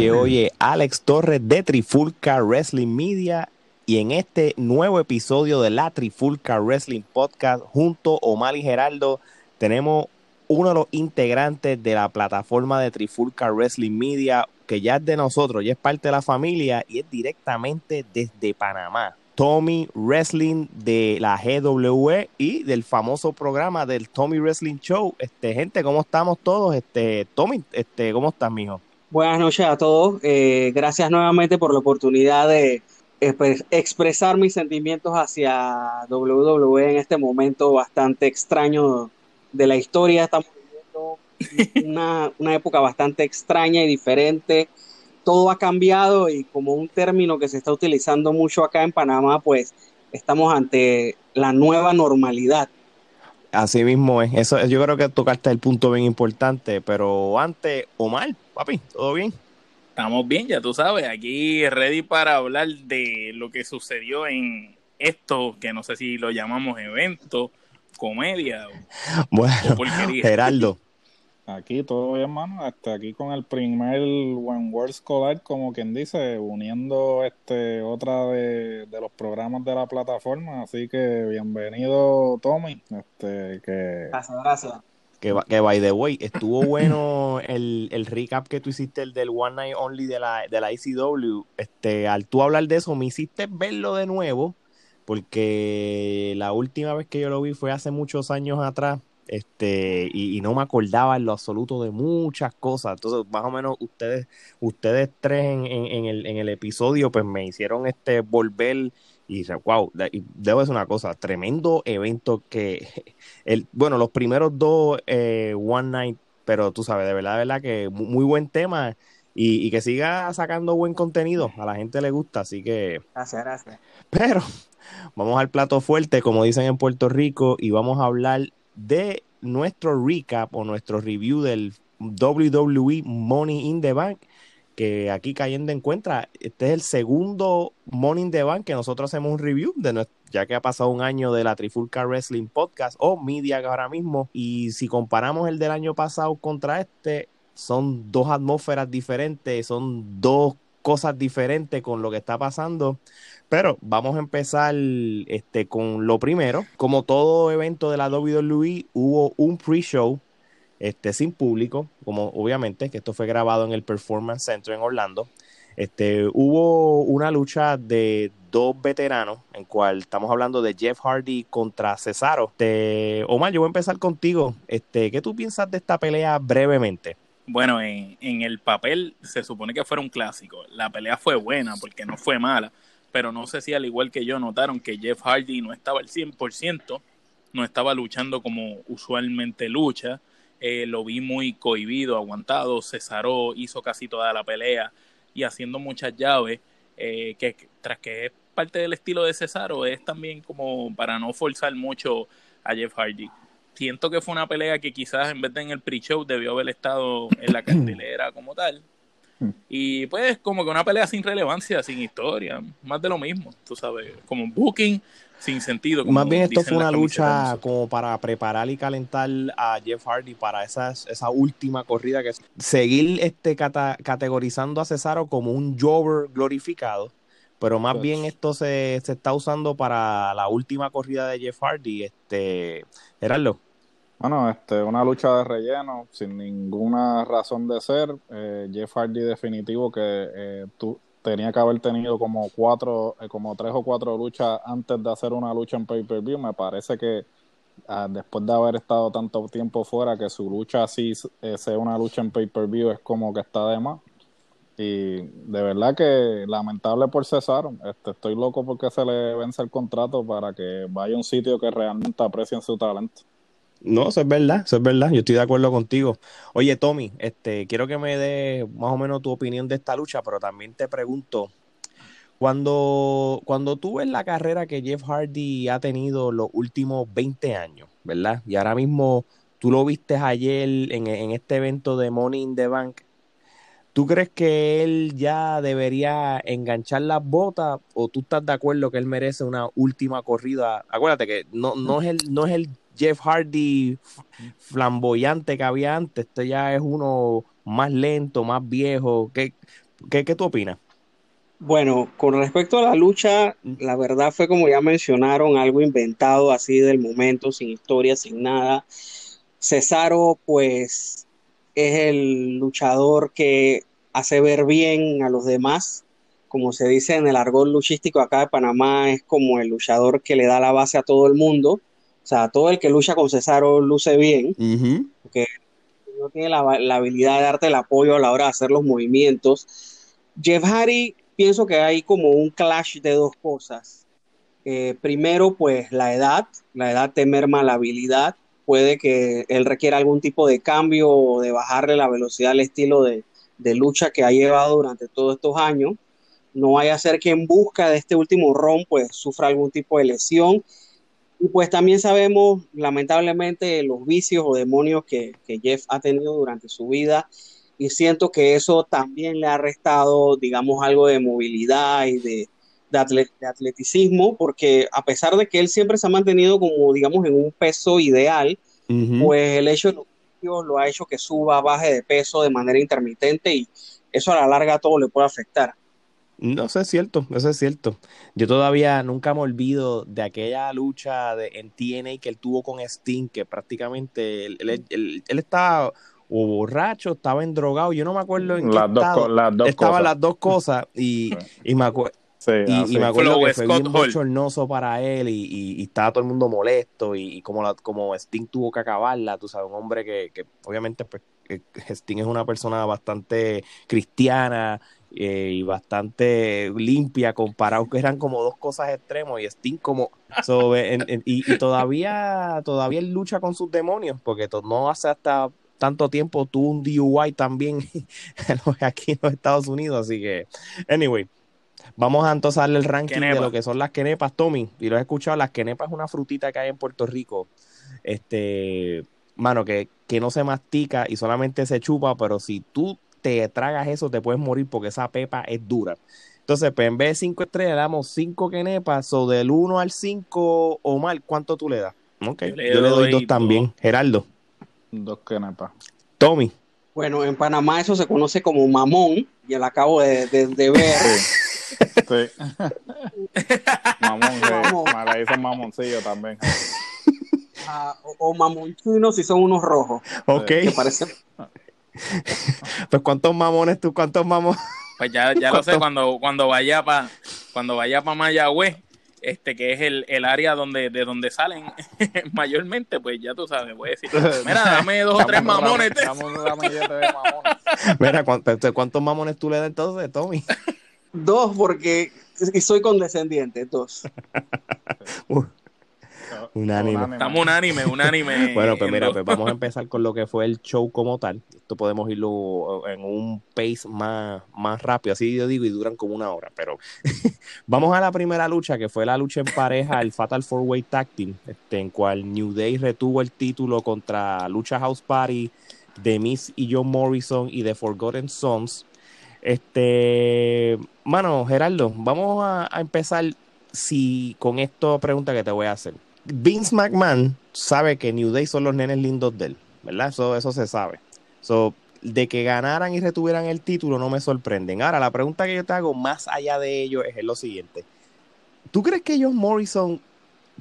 Oye, oye, Alex Torres de Trifulca Wrestling Media y en este nuevo episodio de la Trifulca Wrestling Podcast junto a Omar y Geraldo tenemos uno de los integrantes de la plataforma de Trifulca Wrestling Media que ya es de nosotros, ya es parte de la familia y es directamente desde Panamá. Tommy Wrestling de la GWE y del famoso programa del Tommy Wrestling Show. Este, gente, ¿cómo estamos todos? Este, Tommy, este, ¿cómo estás, mijo? Buenas noches a todos. Eh, gracias nuevamente por la oportunidad de expresar mis sentimientos hacia WWE en este momento bastante extraño de la historia. Estamos viviendo una, una época bastante extraña y diferente todo ha cambiado y como un término que se está utilizando mucho acá en Panamá, pues estamos ante la nueva normalidad. Así mismo es. Eso, yo creo que tocaste el punto bien importante, pero antes, Omar, papi, ¿todo bien? Estamos bien, ya tú sabes, aquí ready para hablar de lo que sucedió en esto, que no sé si lo llamamos evento, comedia o, bueno, Geraldo. Aquí todo bien, hermano. Hasta aquí con el primer One World Collide, como quien dice, uniendo este otra de, los programas de la plataforma. Así que bienvenido, Tommy. Este, que... Gracias, gracias. Que, que by the way, estuvo bueno el, el, recap que tú hiciste, el del One Night Only de la, de la ICW. Este, al tú hablar de eso, me hiciste verlo de nuevo, porque la última vez que yo lo vi fue hace muchos años atrás este, y, no me acordaba en lo absoluto de muchas cosas. Entonces, más o menos ustedes, ustedes tres en, en, el, en el episodio, pues me hicieron este volver y wow, debo decir una cosa, tremendo evento que, el, bueno, los primeros dos eh, One Night, pero tú sabes, de verdad, de verdad que muy buen tema y, y, que siga sacando buen contenido, a la gente le gusta, así que... Gracias, gracias. Pero vamos al plato fuerte, como dicen en Puerto Rico, y vamos a hablar de nuestro recap o nuestro review del WWE Money in the Bank, que aquí cayendo encuentra, este es el segundo in the Bank que nosotros hacemos un review, de ya que ha pasado un año de la Trifulca Wrestling Podcast o Media ahora mismo, y si comparamos el del año pasado contra este, son dos atmósferas diferentes, son dos cosas diferentes con lo que está pasando. Pero vamos a empezar este, con lo primero. Como todo evento de la WWE, hubo un pre-show este, sin público, como obviamente que esto fue grabado en el Performance Center en Orlando. Este, hubo una lucha de dos veteranos, en cual estamos hablando de Jeff Hardy contra Cesaro. Este, Omar, yo voy a empezar contigo. Este, ¿Qué tú piensas de esta pelea brevemente? Bueno, en, en el papel se supone que fuera un clásico. La pelea fue buena porque no fue mala pero no sé si al igual que yo notaron que Jeff Hardy no estaba al 100%, no estaba luchando como usualmente lucha, eh, lo vi muy cohibido, aguantado, Cesaro hizo casi toda la pelea y haciendo muchas llaves, eh, que tras que es parte del estilo de Cesaro, es también como para no forzar mucho a Jeff Hardy. Siento que fue una pelea que quizás en vez de en el pre-show debió haber estado en la cartelera como tal, y pues como que una pelea sin relevancia, sin historia, más de lo mismo, tú sabes, como booking sin sentido. más bien esto fue una lucha como para preparar y calentar a Jeff Hardy para esa última corrida que seguir este categorizando a Cesaro como un Jover glorificado, pero más pues bien esto se, se, está usando para la última corrida de Jeff Hardy, este, Gerardo. Bueno, este, una lucha de relleno sin ninguna razón de ser. Eh, Jeff Hardy definitivo que eh, tenía que haber tenido como cuatro, eh, como tres o cuatro luchas antes de hacer una lucha en pay-per-view. Me parece que ah, después de haber estado tanto tiempo fuera, que su lucha así sea una lucha en pay-per-view es como que está de más. Y de verdad que lamentable por Cesaro. Este, estoy loco porque se le vence el contrato para que vaya a un sitio que realmente aprecien su talento. No, eso es verdad, eso es verdad, yo estoy de acuerdo contigo. Oye, Tommy, este, quiero que me des más o menos tu opinión de esta lucha, pero también te pregunto, cuando, cuando tú ves la carrera que Jeff Hardy ha tenido los últimos 20 años, ¿verdad? Y ahora mismo tú lo viste ayer en, en este evento de Money in the Bank, ¿Tú crees que él ya debería enganchar las botas o tú estás de acuerdo que él merece una última corrida? Acuérdate que no, no, es, el, no es el Jeff Hardy flamboyante que había antes. Este ya es uno más lento, más viejo. ¿Qué, qué, qué tú opinas? Bueno, con respecto a la lucha, la verdad fue como ya mencionaron, algo inventado así del momento, sin historia, sin nada. Cesaro, pues, es el luchador que hace ver bien a los demás. Como se dice en el argot luchístico acá de Panamá, es como el luchador que le da la base a todo el mundo. O sea, todo el que lucha con Cesaro luce bien, porque no tiene la, la habilidad de darte el apoyo a la hora de hacer los movimientos. Jeff Hardy pienso que hay como un clash de dos cosas. Eh, primero, pues la edad, la edad te merma la habilidad, puede que él requiera algún tipo de cambio o de bajarle la velocidad al estilo de, de lucha que ha llevado durante todos estos años. No vaya a ser que en busca de este último ron, pues sufra algún tipo de lesión. Y pues también sabemos, lamentablemente, los vicios o demonios que, que Jeff ha tenido durante su vida y siento que eso también le ha restado, digamos, algo de movilidad y de, de, atleticismo, porque a pesar de que él siempre se ha mantenido como, digamos, en un peso ideal, pues el hecho de los lo ha hecho que suba, baje de peso de manera intermitente y eso a la larga todo le puede afectar. No, eso es cierto, eso es cierto. Yo todavía nunca me olvido de aquella lucha de, en TNA que él tuvo con Sting, que prácticamente él, él, él, él estaba o borracho, estaba endrogado, yo no me acuerdo en las qué dos, estado. las dos Estaban cosas. las dos cosas y, y me acuerdo. Sí, y, me acuerdo Flow que fue Scott bien bochornoso para él y, y, y estaba todo el mundo molesto y, y como, la, como Sting tuvo que acabarla, tú sabes, un hombre que, que obviamente pues, que Sting es una persona bastante cristiana eh, y bastante limpia comparado que eran como dos cosas extremos y Sting como so, en- en- y, y todavía todavía él lucha con sus demonios porque no hace hasta tanto tiempo tuvo un DUI también aquí en los Estados Unidos así que anyway Vamos a entonces darle el ranking de lo que son las quenepas, Tommy. Y lo he escuchado, las quenepas es una frutita que hay en Puerto Rico. Este, mano, que, que no se mastica y solamente se chupa, pero si tú te tragas eso, te puedes morir porque esa pepa es dura. Entonces, pues en vez de 5 estrellas, le damos 5 quenepas, o del 1 al 5, Omar, ¿cuánto tú le das? Ok, Yo yo le le, doy doy dos también. dos. Geraldo, Dos quenepas. Tommy, Bueno, en Panamá eso se conoce como mamón, y lo acabo de, de- de ver. Sí. Sí. Mamón, sí. Mamón. Me le dicen mamoncillo también. Ah, o, o mamonchinos si son unos rojos, ok. que parecen Pues cuántos mamones tú, cuántos mamones. Pues ya, ya lo sé, cuando, cuando vaya para cuando vaya para Mayagüez, este que es el, el área donde de donde salen mayormente, pues ya tú sabes, voy a decir, mira, dame dos o tres mamones. Mira, ¿cuántos, cuántos mamones tú le das entonces, Tommy? dos porque y soy condescendiente, dos. Unánime. Estamos unánime, unánime. Bueno, pues mira, pues vamos a empezar con lo que fue el show como tal. Esto podemos irlo en un pace más, más rápido, así yo digo, y duran como una hora. Pero vamos a la primera lucha, que fue la lucha en pareja, el Fatal Four Way Tag Team, este, en cual New Day retuvo el título contra Lucha House Party, The Miz y John Morrison y The Forgotten Sons. Este, mano, Gerardo, vamos a, a empezar si con esta pregunta que te voy a hacer. Vince McMahon sabe que New Day son los nenes lindos de él, ¿verdad? Eso, eso se sabe. So, de que ganaran y retuvieran el título no me sorprenden. Ahora, la pregunta que yo te hago más allá de ello es lo siguiente. ¿Tú crees que John Morrison,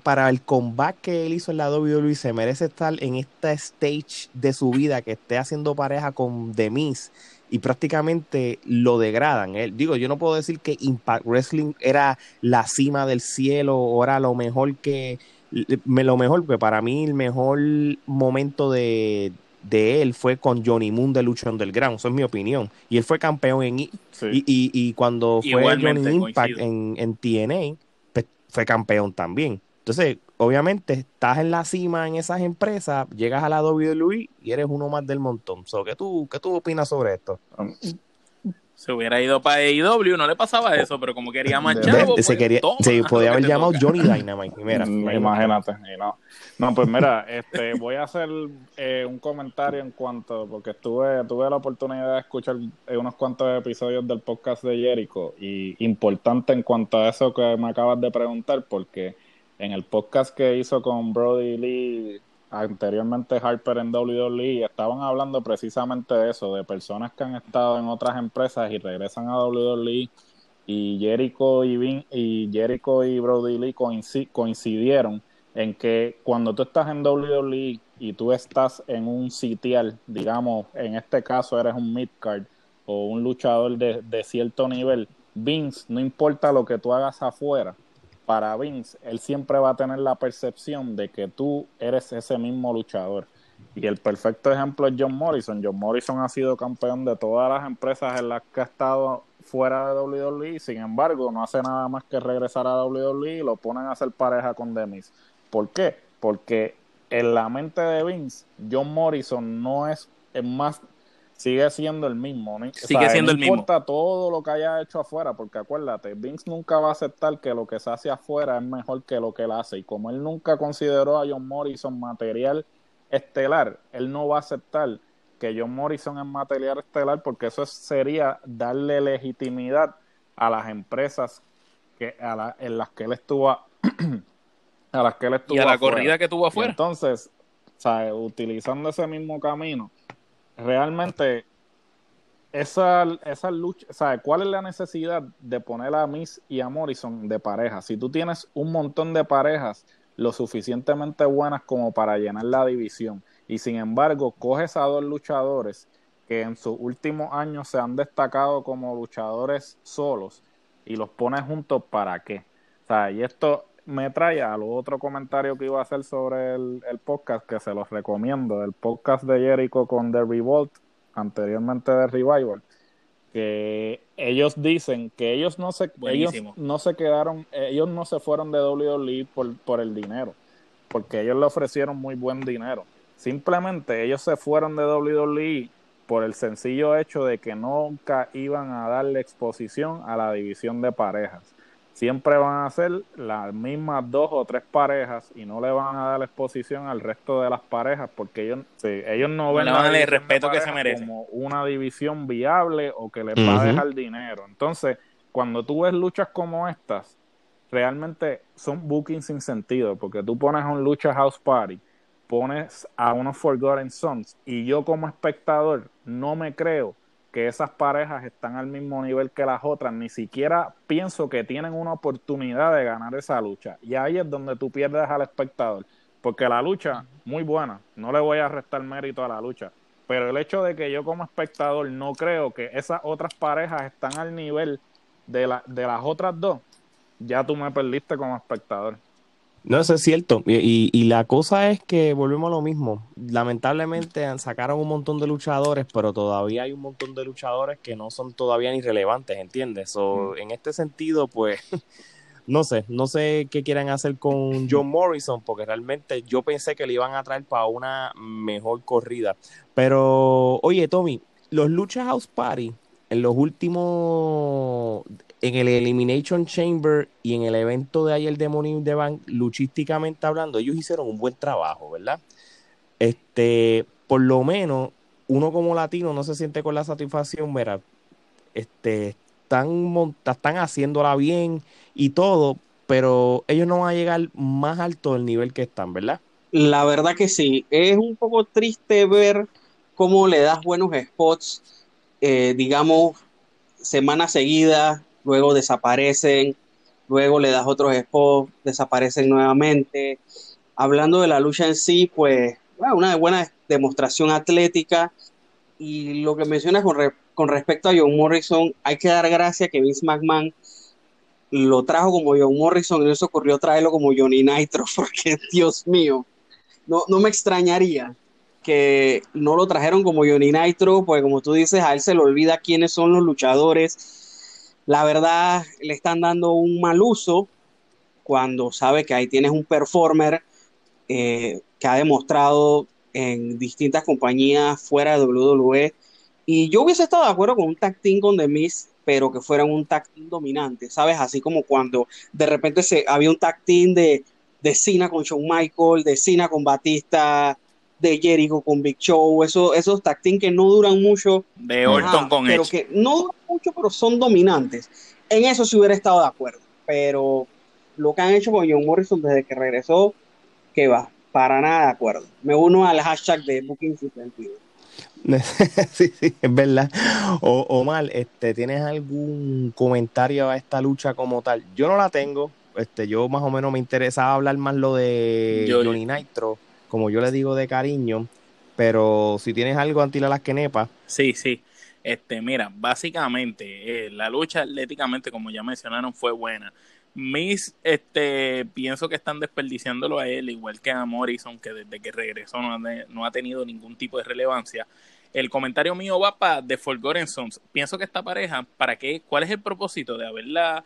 para el comeback que él hizo en la WWE, se merece estar en esta stage de su vida que esté haciendo pareja con The Miz y prácticamente lo degradan? Él, digo, yo no puedo decir que Impact Wrestling era la cima del cielo o era lo mejor que lo mejor, porque para mí el mejor momento de, de él fue con Johnny Moon de Lucha Underground, eso es mi opinión. Y él fue campeón en Sí. y, y, y cuando fue Igualmente, Johnny Impact coincido. en, en TNA, pues, fue campeón también. Entonces, obviamente, estás en la cima en esas empresas, llegas a la WWE y eres uno más del montón. So, ¿qué, tú, ¿Qué tú opinas sobre esto? Se hubiera ido para AEW, no le pasaba eso, pero como quería más De- chavo, se, pues, quería, toma, se podía haber llamado toca. Johnny Dynamite. Mira, imagínate. No. no, pues mira, este, voy a hacer eh, un comentario en cuanto, porque estuve, tuve la oportunidad de escuchar eh, unos cuantos episodios del podcast de Jericho y importante en cuanto a eso que me acabas de preguntar, porque en el podcast que hizo con Brody Lee anteriormente Harper en WWE, estaban hablando precisamente de eso, de personas que han estado en otras empresas y regresan a WWE y Jericho y, y Jericho y Brody Lee coincidieron en que cuando tú estás en WWE y tú estás en un sitial, digamos, en este caso eres un midcard o un luchador de, de cierto nivel, Vince, no importa lo que tú hagas afuera, para Vince, él siempre va a tener la percepción de que tú eres ese mismo luchador. Y el perfecto ejemplo es John Morrison. John Morrison ha sido campeón de todas las empresas en las que ha estado fuera de WWE, sin embargo, no hace nada más que regresar a WWE y lo ponen a hacer pareja con Demis. ¿Por qué? Porque en la mente de Vince, John Morrison no es, es más sigue siendo el mismo. ¿no? Sigue siendo el mismo. No importa todo lo que haya hecho afuera, porque acuérdate, Vince nunca va a aceptar que lo que se hace afuera es mejor que lo que él hace. Y como él nunca consideró a John Morrison material estelar, él no va a aceptar que John Morrison es material estelar, porque eso sería darle legitimidad a las empresas que a la, en las que él estuvo a, las que él estuvo y a la corrida que tuvo afuera. entonces, utilizando ese mismo camino, realmente esa, esa lucha, ¿sabes? ¿Cuál es la necesidad de poner a Miss y a Morrison de pareja? Si tú tienes un montón de parejas lo suficientemente buenas como para llenar la división y sin embargo coges a dos luchadores que en sus últimos años se han destacado como luchadores solos y los pones juntos, ¿para qué? O sea, y esto me trae a lo otro comentario que iba a hacer sobre el, podcast, que se los recomiendo, el podcast de Jericho con The Revolt, anteriormente de Revival, que ellos dicen que ellos no se, ellos no se quedaron, ellos no se fueron de WWE por, por el dinero, porque ellos le ofrecieron muy buen dinero. Simplemente ellos se fueron de WWE por el sencillo hecho de que nunca iban a darle exposición a la división de parejas siempre van a ser las mismas dos o tres parejas y no le van a dar exposición al resto de las parejas porque ellos, ellos no ven el respeto que se merece como una división viable o que les va a dejar dinero. Entonces, cuando tú ves luchas como estas, realmente son bookings sin sentido porque tú pones a un lucha house party, pones a unos Forgotten Sons y yo como espectador no me creo que esas parejas están al mismo nivel que las otras, ni siquiera pienso que tienen una oportunidad de ganar esa lucha. Y ahí es donde tú pierdes al espectador, porque la lucha, muy buena, no le voy a restar mérito a la lucha, pero el hecho de que yo como espectador no creo que esas otras parejas están al nivel de, la, de las otras dos, ya tú me perdiste como espectador. No, eso es cierto. Y, y, la cosa es que volvemos a lo mismo. Lamentablemente sacaron un montón de luchadores, pero todavía hay un montón de luchadores que no son todavía ni relevantes, ¿entiendes? O En este sentido, pues, no sé, no sé qué quieran hacer con John Morrison, porque realmente yo pensé que le iban a traer para una mejor corrida. Pero, oye, Tommy, los Lucha House Party en los últimos en el Elimination Chamber y en el evento de ayer de Money the Bank, luchísticamente hablando, ellos hicieron un buen trabajo, ¿verdad? Este, por lo menos, uno como latino no se siente con la satisfacción, mira, este, están, están haciéndola bien y todo, pero ellos no van a llegar más alto del nivel que están, ¿verdad? La verdad que sí, es un poco triste ver cómo le das buenos spots, eh, digamos, semana seguida luego desaparecen, luego le das otros spots, desaparecen nuevamente. Hablando de la lucha en sí, pues una buena demostración atlética y lo que mencionas con, con respecto a John Morrison, hay que dar gracias que Vince McMahon lo trajo como John Morrison y no ocurrió traerlo como Johnny Nitro, porque Dios mío, no, no me extrañaría que no lo trajeron como Johnny Nitro, porque como tú dices, a él se le olvida quiénes son los luchadores la verdad le están dando un mal uso cuando sabe que ahí tienes un performer eh, que ha demostrado en distintas compañías fuera de WWE. Y yo hubiese estado de acuerdo con un tag team con The Miz, pero que fuera un tag dominante, ¿sabes? Así como cuando de repente se, había un tag team de, de Cena con Shawn Michael, de Cena con Batista, de Jericho con Big Show, eso, esos tag que no duran mucho. De Orton con Pero que no duran mucho, pero son dominantes. En eso sí hubiera estado de acuerdo. Pero lo que han hecho con John Morrison desde que regresó, que va. Para nada de acuerdo. Me uno al hashtag de Booking Suspendido. sí, sí, es verdad. O, Omar, este, ¿tienes algún comentario a esta lucha como tal? Yo no la tengo. Este, yo más o menos me interesaba hablar más lo de Johnny Nitro, como yo le digo de cariño. Pero si tienes algo anti las quenepas. Sí, sí. Este, mira, básicamente eh, la lucha atléticamente, como ya mencionaron, fue buena. Miss, este, pienso que están desperdiciándolo a él, igual que a Morrison, que desde que regresó no ha, tenido ningún tipo de relevancia. El comentario mío va para The Forgotten Sons. Pienso que esta pareja, ¿para qué? ¿Cuál es el propósito de haberla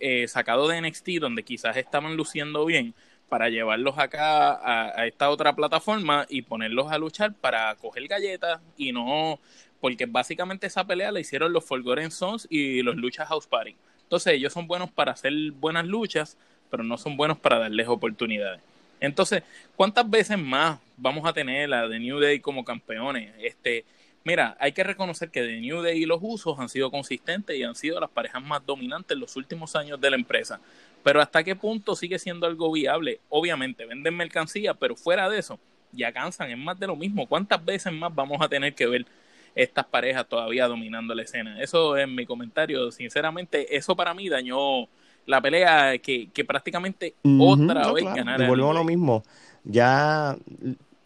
eh, sacado de NXT, donde quizás estaban luciendo bien, para llevarlos acá a, esta otra plataforma y ponerlos a luchar para coger galletas y no, porque básicamente esa pelea la hicieron los Forgotten Sons y los Lucha House Party. Entonces ellos son buenos para hacer buenas luchas, pero no son buenos para darles oportunidades. Entonces, ¿cuántas veces más vamos a tener a The New Day como campeones? Este, mira, hay que reconocer que The New Day y los usos han sido consistentes y han sido las parejas más dominantes en los últimos años de la empresa. Pero ¿hasta qué punto sigue siendo algo viable? Obviamente, venden mercancía, pero fuera de eso, ya cansan, es más de lo mismo. ¿Cuántas veces más vamos a tener que ver estas parejas todavía dominando la escena. Eso es mi comentario. Sinceramente, eso para mí dañó la pelea que, prácticamente otra vez claro. Volvemos a lo mismo. Ya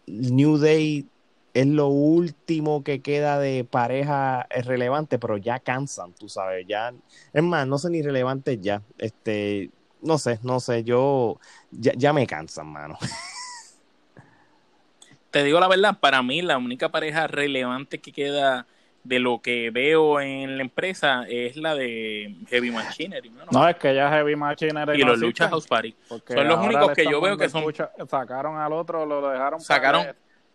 New Day es lo último que queda de pareja relevante, pero ya cansan, tú sabes, ya, es más, no son ni relevantes ya, este, no sé, no sé, yo, ya, ya me cansan, mano. te digo la verdad, para mí la única pareja relevante que queda de lo que veo en la empresa es la de Heavy Machinery. No, es que ya Heavy Machinery. Y los Lucha House Party. Son los únicos que yo veo que son. sacaron al otro, lo dejaron. Sacaron.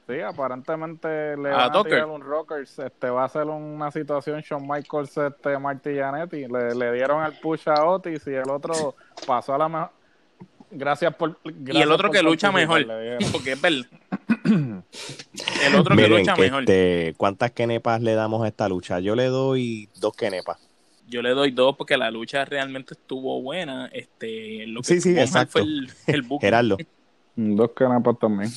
Sí, aparentemente le van a, tirar un Rockers. Este, va a ser una situación Shawn Michaels, este, Marty Janetti. Le, le dieron el push a Otis y el otro pasó a la mejor. Gracias por. y el otro que lucha mejor. Porque es verdad. El otro que lucha mejor. Este, ¿Cuántas kenepas le damos a esta lucha? Yo le doy dos kenepas. Yo le doy dos porque la lucha realmente estuvo buena. Este, lo que sí, sí, exacto. fue el, el Gerardo. Dos kenepas también.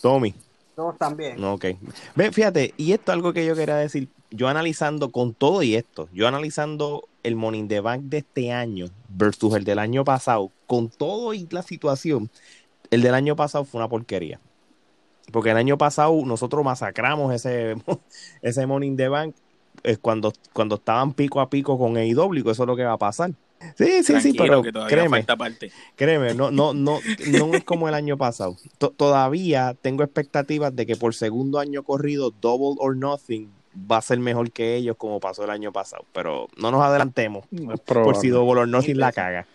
Tommy. Dos también. Ok. Ve, fíjate, y esto es algo que yo quería decir. Yo analizando con todo y esto, yo analizando el Morning the Bank de este año versus el del año pasado, con todo y la situación, el del año pasado fue una porquería. Porque el año pasado nosotros masacramos ese, ese Morning the Bank cuando, cuando estaban pico a pico con AEW, eso es lo que va a pasar. Sí, sí, sí, pero créeme, créeme, no, no, no, no es como el año pasado. todavía tengo expectativas de que por segundo año corrido Double or Nothing va a ser mejor que ellos como pasó el año pasado, pero no nos adelantemos por si Double or Nothing la caga.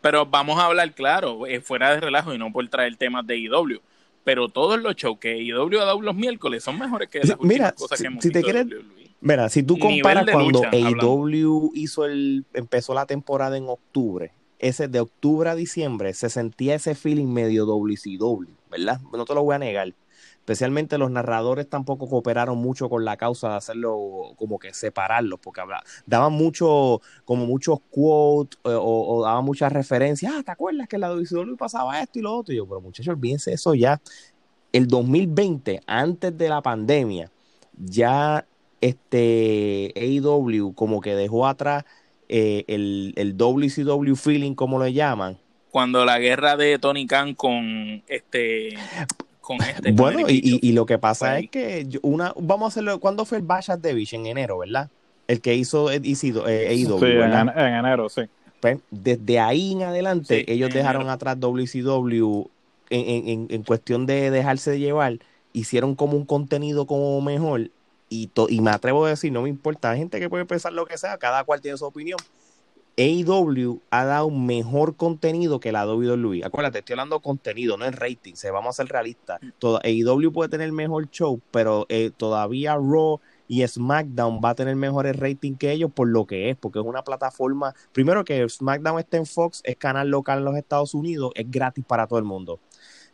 Pero vamos a hablar claro, eh, fuera de relajo y no por traer temas de AEW pero todos los shows que IW ha dado los miércoles son mejores que las mira, cosas que hemos si te quieres, Mira, si tú comparas cuando AEW hizo el, empezó la temporada en octubre, ese de octubre a diciembre se sentía ese feeling medio WCW, ¿verdad? No te lo voy a negar. Especialmente los narradores tampoco cooperaron mucho con la causa de hacerlo como que separarlos, porque daban mucho, como muchos quotes eh, o, daban muchas referencias. Ah, ¿te acuerdas que en la WCW pasaba esto y lo otro? Y yo, pero muchachos, olvídense eso ya. El 2020, antes de la pandemia, ya este AEW como que dejó atrás eh, el, el WCW feeling, como le llaman. Cuando la guerra de Tony Khan con este este, bueno, y, lo que pasa es que una, vamos a hacerlo, ¿cuándo fue el Bash at the Beach? En enero, ¿verdad? El que hizo, hizo eh, sí, en, enero, sí. Pues, desde ahí en adelante, ellos dejaron atrás WCW en, en, en, cuestión de dejarse de llevar, hicieron como un contenido como mejor, y, y me atrevo a decir, no me importa, hay gente que puede pensar lo que sea, cada cual tiene su opinión, AEW ha dado mejor contenido que la WWE. Acuérdate, estoy hablando contenido, no en rating. Se vamos a ser realistas. Toda, AEW puede tener mejor show, pero eh, todavía Raw y SmackDown va a tener mejores rating que ellos por lo que es, porque es una plataforma. Primero que SmackDown está en Fox, es canal local en los Estados Unidos, es gratis para todo el mundo.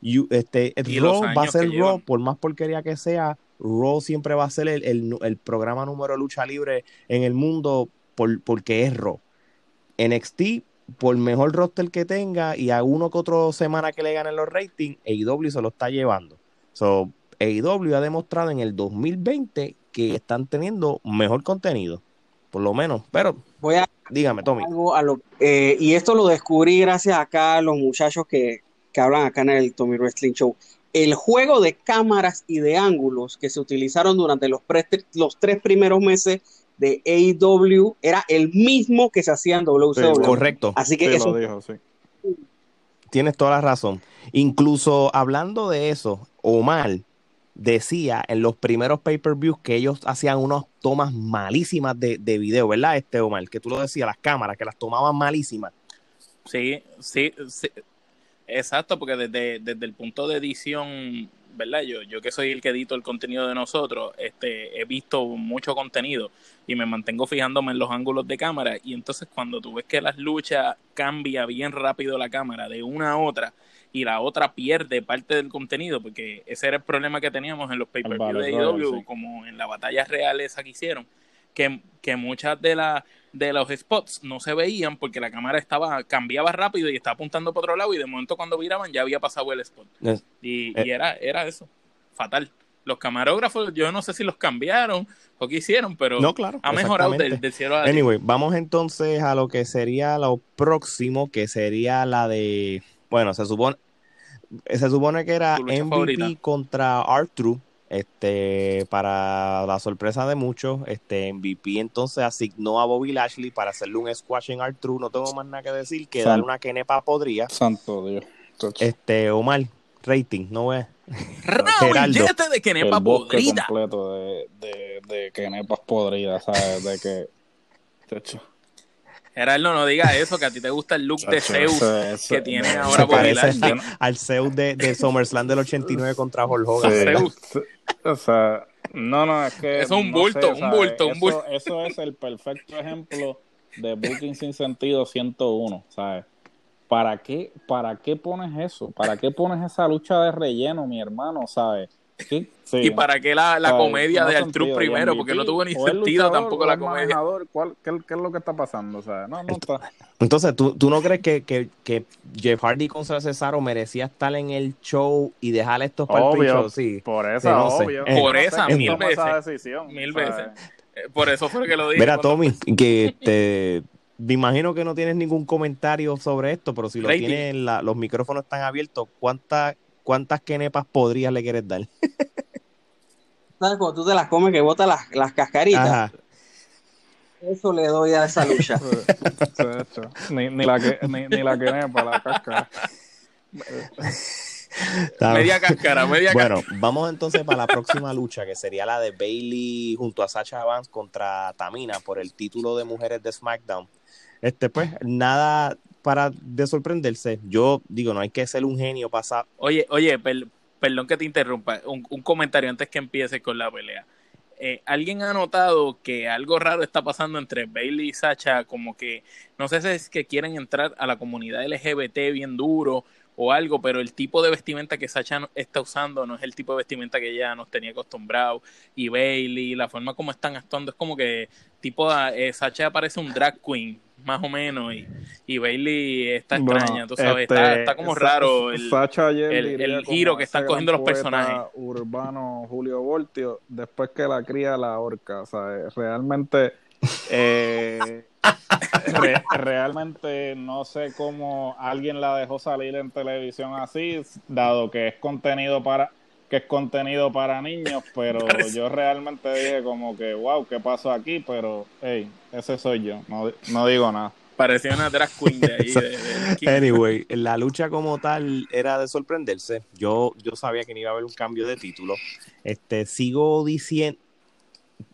Y, este, Raw va a ser Raw, por más porquería que sea, Raw siempre va a ser el, programa número de lucha libre en el mundo por, porque es Raw. NXT por mejor roster que tenga y a uno que otro semana que le ganen los ratings, AEW se lo está llevando. So, AEW ha demostrado en el 2020 que están teniendo mejor contenido, por lo menos. Pero, Voy a dígame, Tommy. algo a lo, eh, y esto lo descubrí gracias acá a los muchachos que, que hablan acá en el Tommy Wrestling Show. El juego de cámaras y de ángulos que se utilizaron durante los, pre- los tres primeros meses de AEW era el mismo que se hacía en WCW. Correcto. Así que Sí, eso lo dijo, sí. Tienes toda la razón. Incluso hablando de eso, Omar decía en los primeros pay-per-views que ellos hacían unas tomas malísimas de, de video, ¿verdad, este Omar? Que tú lo decías, las cámaras, que las tomaban malísimas. Sí, sí, sí. Exacto, porque desde, desde el punto de edición, ¿verdad? Yo, yo que soy el que edito el contenido de nosotros, este, he visto mucho contenido y me mantengo fijándome en los ángulos de cámara y entonces cuando tú ves que las luchas cambia bien rápido la cámara de una a otra y la otra pierde parte del contenido, porque ese era el problema que teníamos en los pay-per-view de AEW, sí. como en la batalla real esa que hicieron, que, que muchas de las de los spots no se veían porque la cámara estaba cambiaba rápido y estaba apuntando para otro lado y de momento cuando viraban ya había pasado el spot Es- y, Eh. y era era eso fatal los camarógrafos yo no sé si los cambiaron o qué hicieron pero No, claro, ha mejorado del, del cielo a la tierra. Anyway, vamos entonces a lo que sería lo próximo, que sería la de, bueno, se supone, se supone que era MVP favorita. contra Arthur, este, para la sorpresa de muchos, este, MVP entonces asignó a Bobby Lashley para hacerle un squash en Arthur, no tengo más nada que decir que San- darle una kenepa podría, Santo Dios. Este, Omar, rating, no ve, Raúl, llévate de Kenepa podrida. completo de, de, de podridas, ¿sabes? De que... Gerardo no diga eso que a ti te gusta el look de Zeus que tiene ahora Bobby parece Lashley. al Zeus de, de SummerSlam del 89 contra Hulk Hogan, Sí. O sea, no, no, es que. Eso es un no bulto, sé, un ¿sabes? bulto, un Eso- bulto. Eso es el perfecto ejemplo de Booking sin sentido 101, ¿sabes? ¿Para qué, ¿Para qué pones eso? ¿Para qué pones esa lucha de relleno, mi hermano, ¿sabes? Y para qué la, la comedia No de Y primero porque no tuvo ni o sentido luchador, tampoco o la el comedia manejador, ¿cuál- qué, qué es lo que está pasando? ¿sabes? No, no está. Entonces, ¿tú, tú no crees que, que, que Jeff Hardy contra Cesaro merecía estar en el show y dejar estos pre-show? Sí. Por Sí, esa, no obvio. Eh, Por sé esa, mil veces. decisión, Mil ¿sabes? veces. Eh, por eso fue que lo dije Mira, cuando- Tommy, que este, me imagino que no tienes ningún comentario sobre esto, pero si lo Rating. tienes, la- los micrófonos están abiertos, ¿cuántas cuántas kenepas podrías le quieres dar? ¿Sabes? Cuando tú te las comes que botas las, las cascaritas, Ajá. eso le doy a esa lucha. Ni, ni la que ni, ni la que para la casca. Está- media cáscara, media Bueno, vamos entonces para la próxima lucha, que sería la de Bailey junto a Sacha Vance contra Tamina por el título de mujeres de SmackDown. Este, pues, nada para de sorprenderse. Yo digo, no hay que ser un genio para Oye, oye, per- perdón que te interrumpa, un, comentario antes que empiece con la pelea. Eh, ¿Alguien ha notado que algo raro está pasando entre Bailey y Sacha? Como que, no sé si es que quieren entrar a la comunidad LGBT bien duro o algo, pero el tipo de vestimenta que Sacha está usando no es el tipo de vestimenta que ella nos tenía acostumbrado. Y Bailey, la forma como están actuando, es como que tipo eh, Sacha parece un drag queen, más o menos, y, y Bailey está Bueno, extraña, tú sabes, este, está, está como raro. El, giro que están cogiendo los personajes. Urbano Julio Voltio, después que la cría la horca, o sea, realmente eh, re- realmente no sé cómo alguien la dejó salir en televisión así, dado que es contenido para que es contenido para niños, pero Parece- yo realmente dije como que wow, ¿qué pasó aquí? Pero hey, ese soy yo, no, no digo nada. Parecía una drag queen de ahí. de- de- Anyway, la lucha como tal era de sorprenderse. Yo, yo sabía que no iba a haber un cambio de título. Este, sigo diciendo.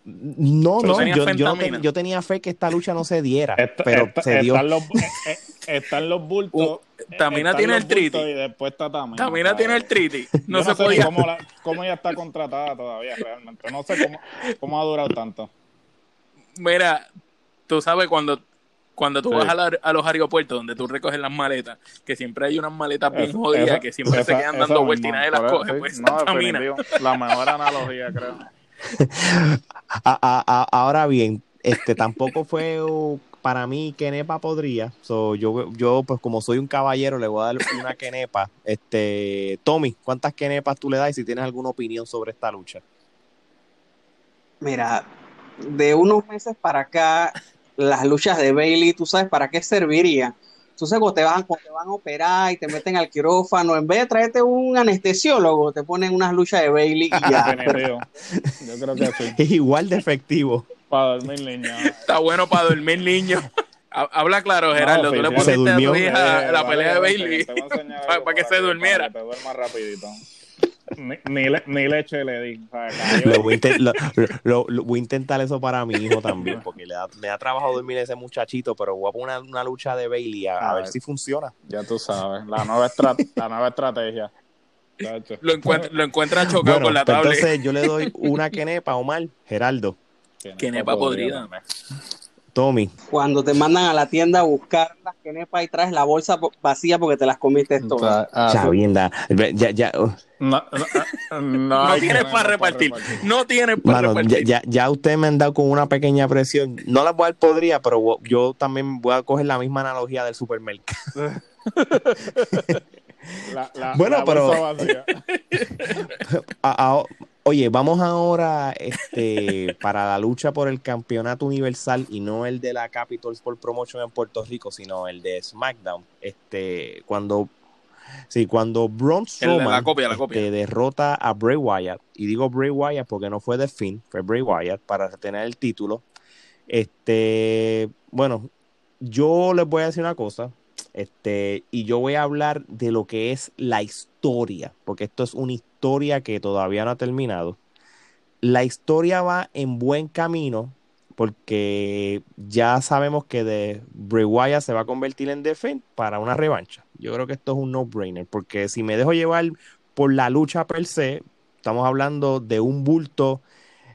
No, ¿Tú no, yo, yo, no yo tenía fe que esta lucha no se diera, Está- pero está- se dio. Están los, eh, eh, están los bultos. Tamina tiene el triti. Y después está Tamina. Tamina tiene el triti. No Yo se sé podía. cómo, la- cómo ella está contratada todavía realmente. No sé cómo, cómo ha durado tanto. Mira, tú sabes cuando, cuando tú Sí. vas a, la- a los aeropuertos donde tú recoges las maletas, que siempre hay unas maletas bien jodidas que siempre se quedan dando vueltas y nadie las Por eso, coge. sí. Pues No. La mejor analogía, creo. A- a- a- ahora bien, este tampoco fue uh, para mí, Kenepa podría. So, yo, yo, pues como soy un caballero, le voy a dar una Kenepa. Este, Tommy, ¿cuántas Kenepas tú le das y si tienes alguna opinión sobre esta lucha? Mira, de unos meses para acá, las luchas de Bailey, ¿tú sabes para qué servirían? Tú sabes, cuando te, van, cuando te van a operar y te meten al quirófano, en vez de traerte un anestesiólogo, te ponen unas luchas de Bailey y ya. Yo creo que. Es igual de efectivo. Para dormir, niño. Está bueno para dormir, niño. Habla claro, Gerardo. tú le pusiste a tu hija Eh, la pelea de Bailey a para, que se para durmiera. Para que te duerma rapidito. Ni, ni, le- ni leche le di. O sea, cayó. Lo voy, a inten- lo- lo- lo- voy a intentar eso para mi hijo también, porque le da, me da trabajo dormir ese muchachito, pero voy a poner una, una lucha de Bailey a, a A ver ver. si funciona. Ya tú sabes. La nueva, estra- la nueva estrategia. Lo encuentra, lo encuentra chocado Bueno, con la pues tablet. entonces yo le doy una Kenepa, Omar, Geraldo, Que nepa podrida. Tommy. Cuando te mandan a la tienda a buscar las quenepas y traes la bolsa vacía porque te las comiste todas. sea, ah, Chavienda, ya, ya, oh, No, no, no, No hay tienes para no repartir. No tienes para Mano, repartir. ya, ya ustedes me han dado con una pequeña presión. No la voy a dar podría, pero yo también voy a coger la misma analogía del supermercado. La, la, Bueno, la pero- bolsa vacía. A- a- oye, vamos ahora este, para la lucha por el campeonato universal y no el de la Capitol Sport Promotion en Puerto Rico, sino el de SmackDown. Este, cuando, sí, cuando Braun la Strowman copia, la este, derrota a Bray Wyatt, y digo Bray Wyatt porque no fue The Finn, fue Bray Wyatt para retener el título. Este, bueno, yo les voy a decir una cosa, este, y yo voy a hablar de lo que es la historia, porque esto es una historia que todavía no ha terminado. La historia va en buen camino, porque ya sabemos que de Bray Wyatt se va a convertir en The Fiend para una revancha. Yo creo que esto es un no-brainer, porque si me dejo llevar por la lucha per se, estamos hablando de un bulto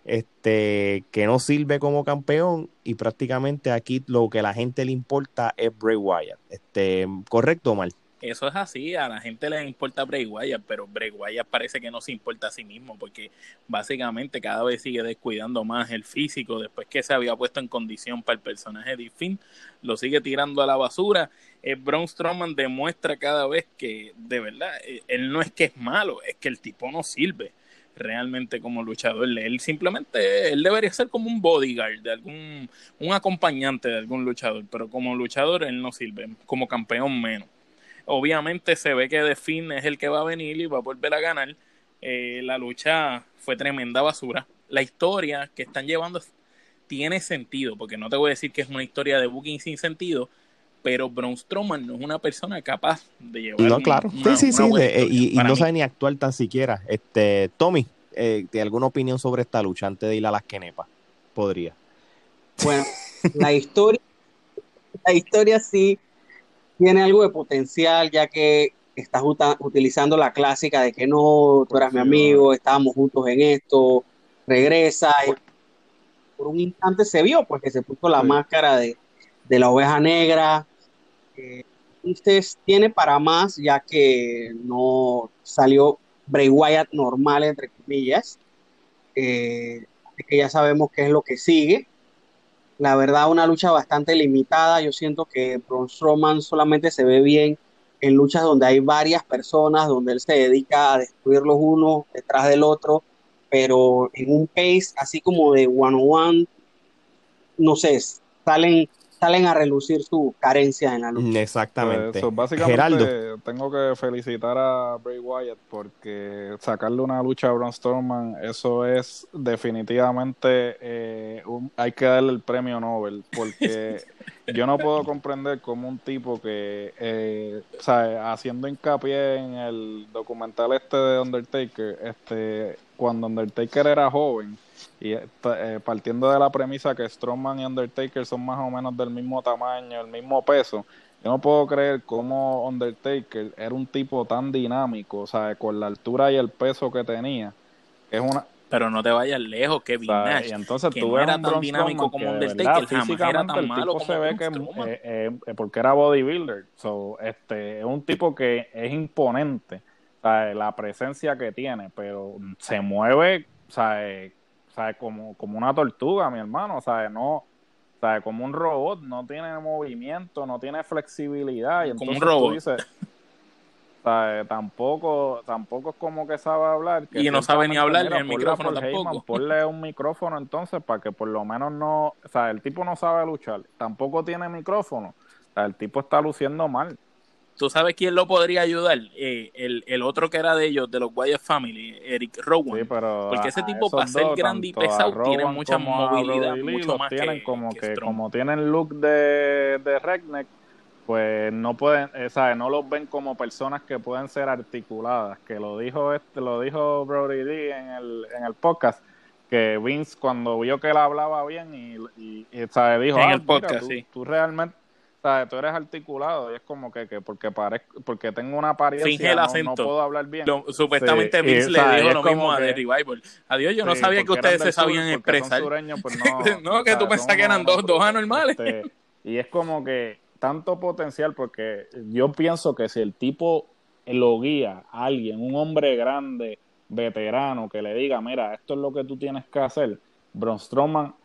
este, que no sirve como campeón y prácticamente aquí lo que a la gente le importa es Bray Wyatt. Este, ¿Correcto, Omar? Eso es así, a la gente le importa Bray Wyatt, pero Bray Wyatt parece que no se importa a sí mismo, porque básicamente cada vez sigue descuidando más el físico, después que se había puesto en condición para el personaje de Finn, lo sigue tirando a la basura. Eh, Braun Strowman demuestra cada vez que, de verdad, eh, él no es que es malo, es que el tipo no sirve realmente como luchador. Él simplemente, él debería ser como un bodyguard de algún, un acompañante de algún luchador, pero como luchador él no sirve, como campeón menos. Obviamente se ve que The Finn es el que va a venir y va a volver a ganar. Eh, la lucha fue tremenda basura. La historia que están llevando tiene sentido, porque no te voy a decir que es una historia de booking sin sentido, pero Braun Strowman no es una persona capaz de llevar No, claro. una- sí, sí, una sí. de- eh, y, no sabe ni actuar tan siquiera. Este, Tommy, eh, ¿tiene alguna opinión sobre esta lucha antes de ir a las quenepas? Podría. Bueno, la historia, la historia sí tiene algo de potencial, ya que estás utilizando la clásica de que no, tú eras mi amigo, estábamos juntos en esto, regresa. y por un instante se vio, porque se puso la Sí. máscara de, de la oveja negra. Eh, entonces tiene para más, ya que no salió Bray Wyatt normal, entre comillas. Eh, que ya sabemos qué es lo que sigue. La verdad, una lucha bastante limitada. Yo siento que Braun Strowman solamente se ve bien en luchas donde hay varias personas, donde él se dedica a destruirlos uno detrás del otro, pero en un pace así como de one on one, no sé, salen, salen a relucir sus carencias en la lucha. Mm, Exactamente. Pues, so, básicamente Geraldo. tengo que felicitar a Bray Wyatt porque sacarle una lucha a Braun Strowman, eso es definitivamente, eh, un- hay que darle el premio Nobel porque yo no puedo comprender cómo un tipo que, eh, o sea, haciendo hincapié en el documental este de Undertaker, este, cuando Undertaker era joven, y eh, eh, partiendo de la premisa que Strowman y Undertaker son más o menos del mismo tamaño, el mismo peso, yo no puedo creer cómo Undertaker era un tipo tan dinámico, o sea, con la altura y el peso que tenía. Es una, Pero no te vayas lejos, Kevin Nash. y entonces que tú no era tan dinámico como Undertaker, jamás era físicamente tan el malo tipo como se ve que eh, eh, porque era bodybuilder, so, este, es un tipo que es imponente, sea, la presencia que tiene, pero se mueve, o sea, como, como una tortuga, mi hermano, o sea, no, O sea, como un robot, no tiene movimiento, no tiene flexibilidad. Y Como un robot. tú dices, o sea, tampoco, tampoco es como que sabe hablar. que Y no sabe ni hablar en el micrófono Paul Heyman, tampoco. ponle un micrófono entonces para que por lo menos no, o sea, el tipo no sabe luchar, tampoco tiene micrófono, o sea, el tipo está luciendo mal. ¿Tú sabes quién lo podría ayudar? Eh, el, el otro que era de ellos, de los Wyatt Family, Eric Rowan. Sí, pero Porque ese tipo, para ser dos, grande y pesado, tiene mucha movilidad, mucho más tienen que- como que como tienen look de, de redneck, pues no pueden, eh, ¿sabes? No los ven como personas que pueden ser articuladas, que lo dijo este, lo dijo Brody Lee en el, en el podcast, que Vince cuando vio que él hablaba bien y, y, y, ¿sabes? dijo, En "Ah, el podcast, mira, tú, sí. tú realmente Tú eres articulado y es como que, que porque parezco, porque tengo una apariencia, Finge el no- no, acento. puedo hablar bien. Lo- supuestamente Sí, Vince y, le o sea, dijo lo mismo a The Revival. Adiós, yo no sabía que ustedes se sabían expresar. sureños, pues no, No, que o tú sea, son que eran dos- dos anormales. este, y es como que tanto potencial, porque yo pienso que si el tipo lo guía a alguien, un hombre grande, veterano, que le diga, mira, esto es lo que tú tienes que hacer, Braun Strowman,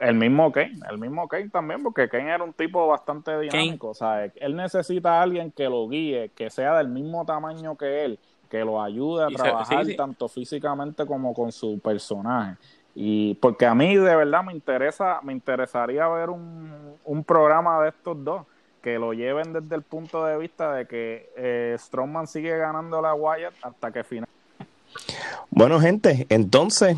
el mismo Kane, el mismo Kane también, porque Kane era un tipo bastante dinámico, o sea, él necesita a alguien que lo guíe, que sea del mismo tamaño que él, que lo ayude a Y trabajar sí, sí. tanto físicamente como con su personaje. Y porque a mí de verdad me interesa, me interesaría ver un, un programa de estos dos que lo lleven desde el punto de vista de que eh, Strowman sigue ganando la Wyatt hasta que final. Bueno, gente, entonces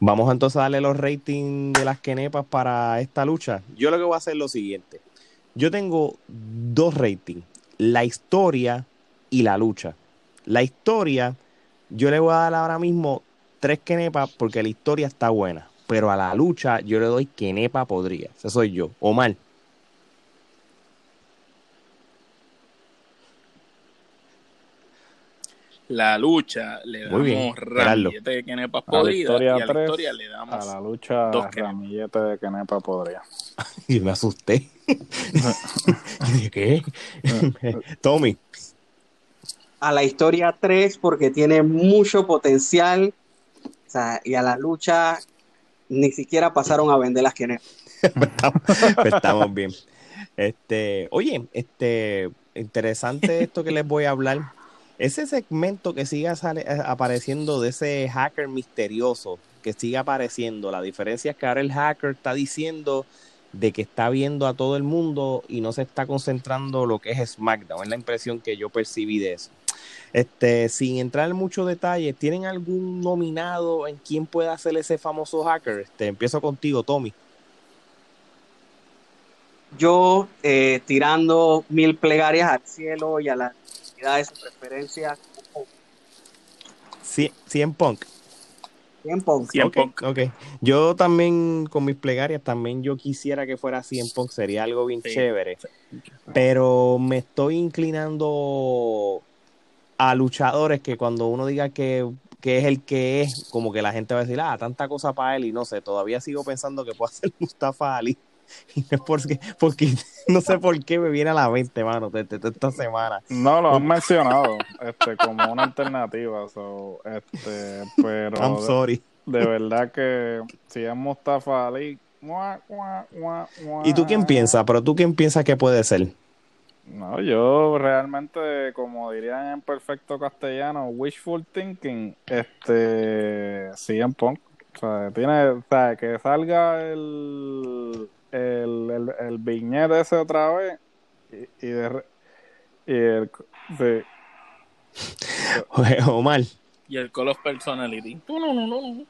vamos entonces a darle los ratings de las quenepas para esta lucha. Yo lo que voy a hacer es lo siguiente. Yo tengo dos ratings, la historia y la lucha. La historia, yo le voy a dar ahora mismo tres quenepas porque la historia está buena, pero a la lucha yo le doy quenepa podría. Ese soy yo, Omar. La lucha le Muy damos Gerardo. ramillete de A la podrida y a la 3, historia le a damos la lucha dos quenepas. ramillete de Kenepa podría. Y me asusté. ¿qué? Tommy. A la historia 3 porque tiene mucho potencial. O sea, y a la lucha ni siquiera pasaron a vender las que estamos, estamos bien. Este, oye, este, interesante esto que les voy a hablar. Ese segmento que siga sale- eh, apareciendo de ese hacker misterioso, que sigue apareciendo. La diferencia es que ahora el hacker está diciendo de que está viendo a todo el mundo y no se está concentrando lo que es SmackDown. Es la impresión que yo percibí de eso. Este, sin entrar en muchos detalles, ¿tienen algún nominado en quién pueda hacer ese famoso hacker? Este, empiezo contigo, Tommy. Yo eh, tirando mil plegarias al cielo y a las necesidades y preferencias. Cien- 100 Punk. Tiempo. CM Ok, Punk. ok. Yo también, con mis plegarias, también yo quisiera que fuera 100 Punk, sería algo bien Sí. chévere. Pero me estoy inclinando a luchadores que cuando uno diga que, que es el que es, como que la gente va a decir, ah, tanta cosa para él, y no sé, todavía sigo pensando que puede ser Mustafa Ali. Y no es porque, porque no sé por qué me viene a la mente, mano, de, de- de esta semana. No, lo han mencionado este, como una alternativa, so, este, pero I'm sorry. de verdad que si es Mustafa Ali. mua, mua, mua. ¿Y tú quién piensas? Pero tú quién piensas que puede ser? No, yo realmente, como dirían en perfecto castellano, wishful thinking, este, sí en Punk. O sea, tiene, o sea, que salga el, el, el, el viñete ese otra vez y, y, de, re- y el, sí. Omar. Y el Call of Personality. No, no, no, no, no.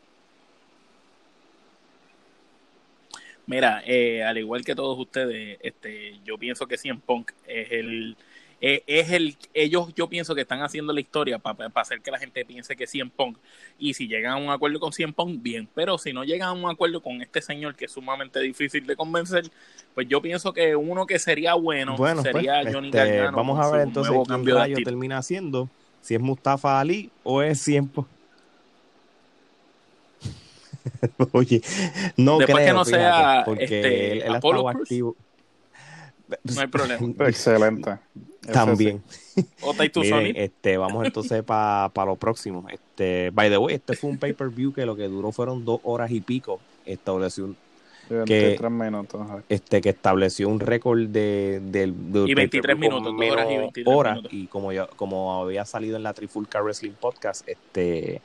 Mira, eh, al igual que todos ustedes, este, yo pienso que CM Punk es el, eh, es el, ellos yo pienso que están haciendo la historia para hacer que la gente piense que CM Punk, y si llegan a un acuerdo con CM Punk, bien, pero si no llegan a un acuerdo con este señor que es sumamente difícil de convencer, pues yo pienso que uno que sería bueno, Bueno, sería pues, Johnny este, Gargano vamos a ver entonces quién cambio de rayo actitud. termina siendo, si es Mustafa Ali o es 100 Punk. Oye, no Después creo, que no fíjate, sea, porque este, él, él ha Apollo estado Crews. activo. No hay problema. Excelente. También. O Titus Miren, Sonic. este, vamos entonces para lo próximo. Este, by the way, este fue un pay-per-view que lo que duró fueron dos horas y pico. Estableció un- que, minutos, este, que estableció un récord de, de, de, y 23 minutos, horas y 23 horas, Y como, ya, como había salido en la Trifulca Wrestling Podcast, este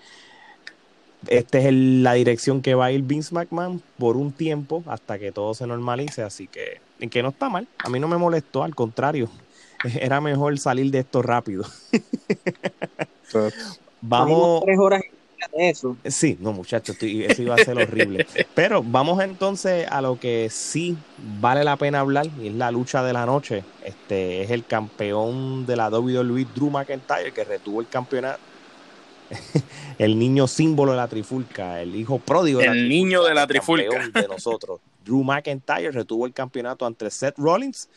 este es la dirección que va a ir Vince McMahon por un tiempo hasta que todo se normalice, así que, en que no está mal, a mí no me molestó, al contrario, era mejor salir de esto rápido. Vamos. Tres horas de eso. Sí, no, muchachos, eso iba a ser horrible. Pero vamos entonces a lo que sí vale la pena hablar, y es la lucha de la noche. Este es el campeón de la WWE, Drew McIntyre, que retuvo el campeonato el niño símbolo de la trifulca, el hijo pródigo de el niño de la trifulca de nosotros. Drew McIntyre retuvo el campeonato ante Seth Rollins.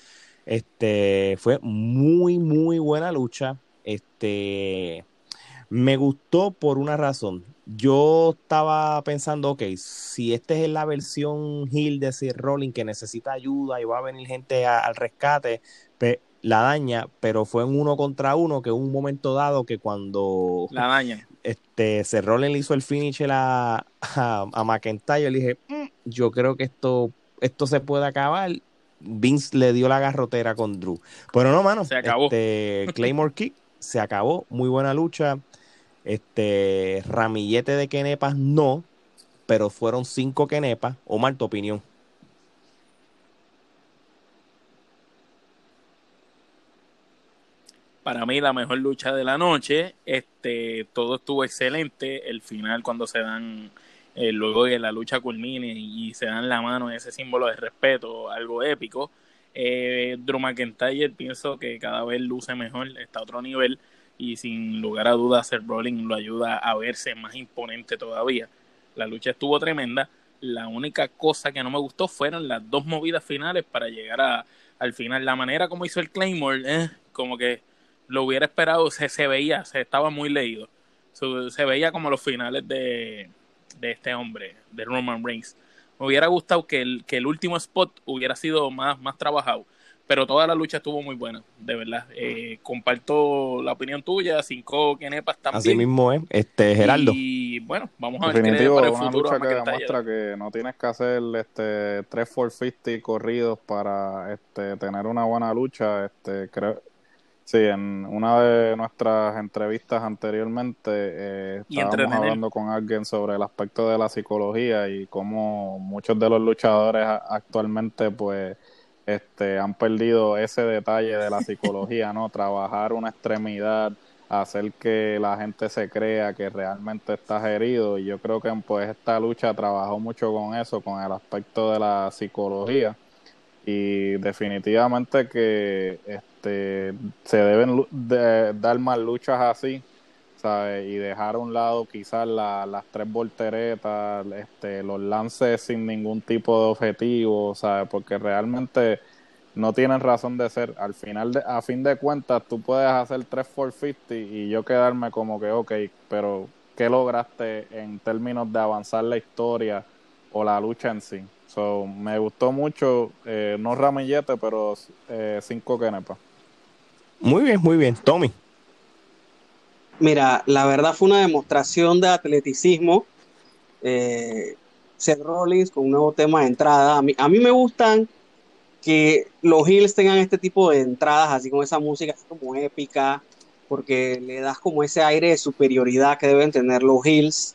Este fue muy muy buena lucha. Este me gustó por una razón. Yo estaba pensando, ok, si esta es la versión Hill de Seth Rollins que necesita ayuda y va a venir gente al rescate, la daña, pero fue en uno contra uno que en un momento dado que cuando la daña. Este, Cerró le hizo el finish a, a, McIntyre, le dije, mm, yo creo que esto, esto se puede acabar. Vince le dio la garrotera con Drew. Pero no, mano. Se acabó. Este, Claymore Kick se acabó. Muy buena lucha. Este, ramillete de Kenepas no, pero fueron cinco Kenepas. Omar, tu opinión. Para mí la mejor lucha de la noche. Este, todo estuvo excelente. El final cuando se dan eh, luego de la lucha culmine y se dan la mano ese símbolo de respeto, algo épico. Eh, Drew McIntyre pienso que cada vez luce mejor, está a otro nivel y sin lugar a dudas Seth Rollins lo ayuda a verse más imponente todavía. La lucha estuvo tremenda. La única cosa que no me gustó fueron las dos movidas finales para llegar a, al final. La manera como hizo el Claymore, eh, como que lo hubiera esperado, se, se veía, se estaba muy leído. Se, veía como los finales de, de este hombre, de Roman Reigns. Me hubiera gustado que el, que el último spot hubiera sido más, más trabajado, pero toda la lucha estuvo muy buena, de verdad. Eh, comparto la opinión tuya, cinco Kenepas también. Así mismo es, este, Geraldo. Y bueno, vamos a ver qué para el una Lucha que demuestra que no tienes que hacer este 3 450 corridos para este, tener una buena lucha. Este, creo, Sí, en una de nuestras entrevistas anteriormente eh, estábamos hablando con alguien sobre el aspecto de la psicología y cómo muchos de los luchadores actualmente pues este han perdido ese detalle de la psicología, ¿no? Trabajar una extremidad, hacer que la gente se crea que realmente estás herido. Y yo creo que pues esta lucha trabajó mucho con eso, con el aspecto de la psicología. Y definitivamente que este, se deben dar más luchas así y dejar a un lado quizás las tres volteretas, este, los lances sin ningún tipo de objetivo, porque realmente no tienen razón de ser. Al final, de, a fin de cuentas, tú puedes hacer tres 450 y yo quedarme como que, ok, pero ¿qué lograste en términos de avanzar la historia o la lucha en sí? So, me gustó mucho, eh, no ramillete, pero eh, cinco kenepas. Muy bien, muy bien. Tommy. Mira, la verdad fue una demostración de atleticismo. Eh, Seth Rollins con un nuevo tema de entrada. A mí, a mí me gustan que los Hills tengan este tipo de entradas, así con esa música así como épica, porque le das como ese aire de superioridad que deben tener los Hills.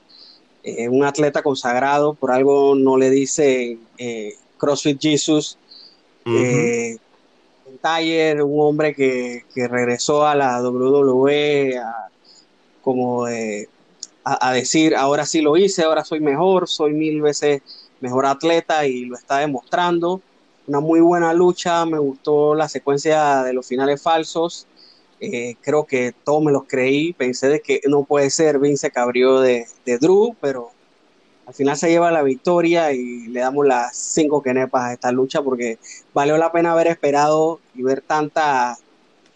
Eh, un atleta consagrado, por algo no le dice eh, CrossFit Jesus. Uh un hombre que, regresó a la WWE como a, decir, ahora sí lo hice, ahora soy mejor, soy mil veces mejor atleta y lo está demostrando. Una muy buena lucha, me gustó la secuencia de los finales falsos. Eh, creo que todos me los creí. Pensé de que no puede ser Vince Cabrió de, de Drew, pero al final se lleva la victoria y le damos las cinco quenepas a esta lucha porque valió la pena haber esperado y ver tantas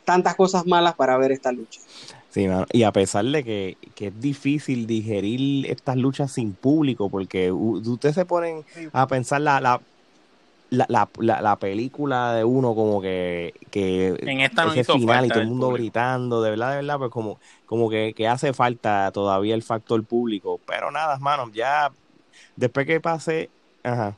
tantas cosas malas para ver esta lucha. Sí, y a pesar de que, es difícil digerir estas luchas sin público, porque ustedes se ponen a pensar la, la, la, la, la, película de uno como que, que en esta no final y todo el mundo gritando, de verdad, de verdad, pues como, como que, que, hace falta todavía el factor público. Pero nada, hermano, ya después que pase, ajá.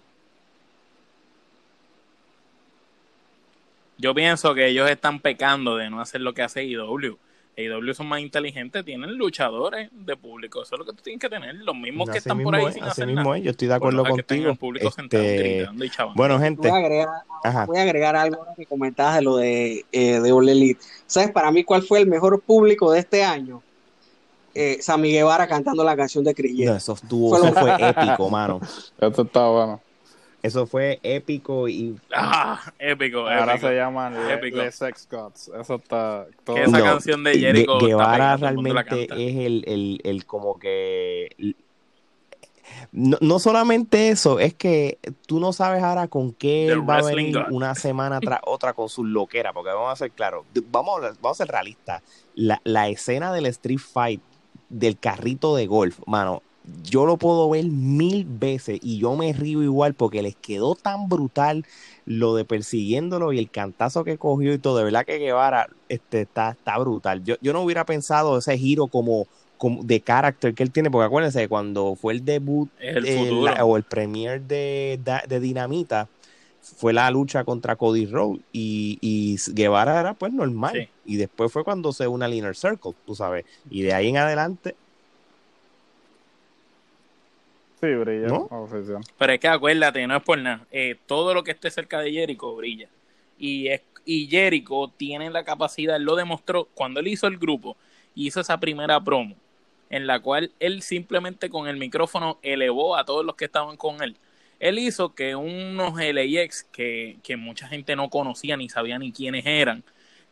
Yo pienso que ellos están pecando de no hacer lo que hace IW. IW son más inteligentes, tienen luchadores de público. Eso es lo que tú tienes que tener. Los mismos que están por ahí es, sin así hacer mismo nada. es, yo estoy de acuerdo contigo. sentado Este, gritando y chavando. bueno, Voy gente, a agregar, ajá. voy a agregar algo que comentabas de lo de, eh, de All Elite. ¿Sabes para mí cuál fue el mejor público de este año? Eh, Sammy Guevara cantando la canción de No, Jericho. eso, estuvo, Fue eso fue épico, mano. Esto está bueno. Eso fue épico y Ah, épico, Ahora épico. se llaman Le, Épico. Le Sex Gods. Eso está todo. Que esa No, canción de Gue- Jericho está Guevara realmente es el, el, el como que no, no solamente eso, es que tú no sabes ahora con qué él va a venir God. una semana tras otra con sus loqueras, porque vamos a ser claros, vamos, a- vamos a ser realistas, la, la escena del Street Fight del carrito de golf, mano, yo lo puedo ver mil veces y yo me río igual porque les quedó tan brutal lo de persiguiéndolo y el cantazo que cogió y todo, de verdad que Guevara este, está, está brutal. Yo, yo no hubiera pensado ese giro como, como de carácter que él tiene, porque acuérdense, cuando fue el debut el eh, la- o el premier de, de Dinamita, fue la lucha contra Cody Rhodes y, y Guevara era pues normal. Sí. Y después fue cuando se une al Inner Circle, tú sabes. Y de ahí en adelante, Sí, brilla. Pero es que acuérdate, no es por nada. eh, todo lo que esté cerca de Jericho brilla. Y, es, y Jericho tiene la capacidad, él lo demostró cuando él hizo el grupo, hizo esa primera promo, en la cual él simplemente con el micrófono elevó a todos los que estaban con él. Él hizo que unos LAX que, que mucha gente no conocía ni sabía ni quiénes eran,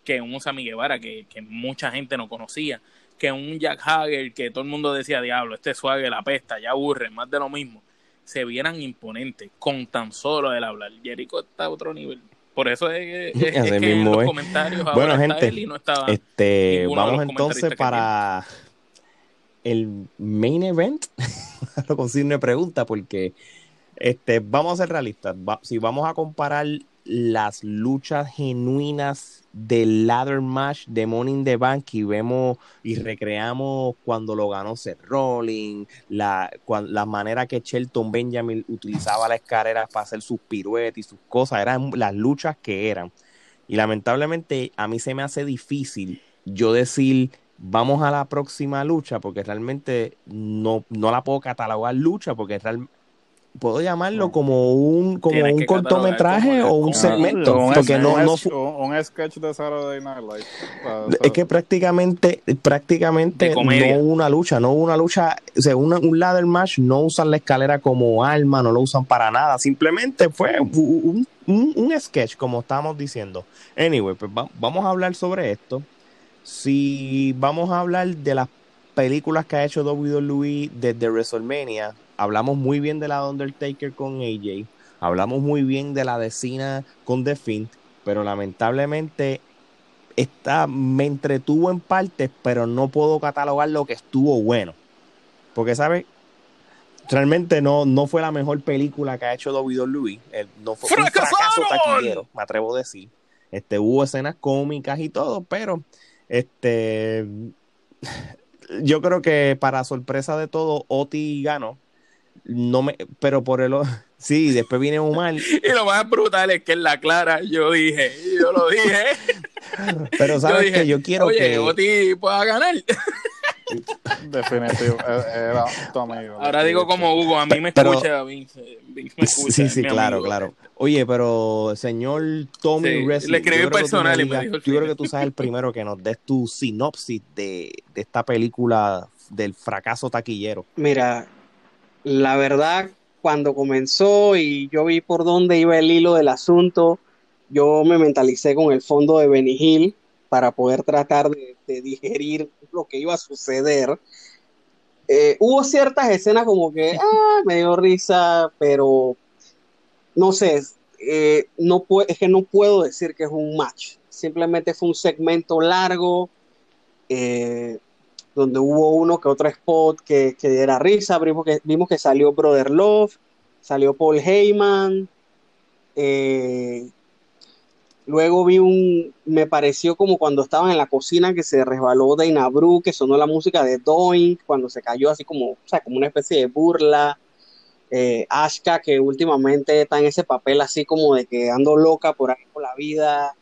que un Sammy Guevara que, que mucha gente no conocía, que un Jack Hager que todo el mundo decía, diablo, este suave la pesta, ya aburre, más de lo mismo, se vieran imponentes con tan solo el hablar. Jericho está a otro nivel. Por eso es, es- es Así que en los es. comentarios ahora Bueno, está gente, él y no estaba este, vamos entonces para el main event. Lo consigne pregunta porque este, vamos a ser realistas. Va- si vamos a comparar las luchas genuinas del ladder match de Money in the Bank y vemos y recreamos cuando lo ganó Seth Rollins, la, manera que Shelton Benjamin utilizaba la escalera para hacer sus piruetas y sus cosas, eran las luchas que eran. Y lamentablemente a mí se me hace difícil yo decir vamos a la próxima lucha porque realmente no, no la puedo catalogar lucha porque real- puedo llamarlo como un como Tienes un cortometraje o un segmento un, porque no, un, no es- un- un sketch de Saturday Night Live. O sea, es que prácticamente, prácticamente no hubo una lucha, no hubo una lucha, o sea, una- un ladder match, no usan la escalera como arma, no lo usan para nada, simplemente fue un, un- un sketch, como estábamos diciendo. Anyway, pues va- vamos a hablar sobre esto. Si vamos a hablar de las películas que ha hecho WWE desde WrestleMania, hablamos muy bien de la de Undertaker con AJ, hablamos muy bien de la de Cena con The Fiend, pero lamentablemente esta me entretuvo en partes, pero no puedo catalogar lo que estuvo bueno. Porque, ¿sabes? Realmente no, no fue la mejor película que ha hecho WWE. Eh, No fue un fracaso taquillero, me atrevo a decir. Este, hubo escenas cómicas y todo, pero este yo creo que para sorpresa de todo, Oti ganó. No me, pero por el o- sí, después viene Omar, Y lo más brutal es que en la clara yo dije, yo lo dije, pero sabes dije, que yo quiero oye, que Oti pueda ganar. Definitivo. eh, Era tu amigo. Ahora digo como Hugo, a mí me Pero- escucha Vince, Vince me escucha. Sí, sí, claro, amigo. claro. Oye, pero señor Tommy Sí, Wrestling, le escribí yo creo que tú personal y me dijo yo creo que tú sabes el primero que nos des tu sinopsis de, de esta película del fracaso taquillero. Mira, la verdad, cuando comenzó y yo vi por dónde iba el hilo del asunto, yo me mentalicé con el fondo de Benny Hill para poder tratar de, de digerir lo que iba a suceder. Eh, hubo ciertas escenas como que ah, me dio risa, pero no sé, eh, no es que no puedo decir que es un match. Simplemente fue un segmento largo. eh, donde hubo uno que otro spot que, que diera risa, vimos que, vimos que salió Brother Love, salió Paul Heyman, eh, luego vi un, me pareció como cuando estaban en la cocina que se resbaló Dana Brooke, que sonó la música de Doink, cuando se cayó así como, o sea, como una especie de burla, eh, Ashka que últimamente está en ese papel así como de que ando loca por ahí por la vida,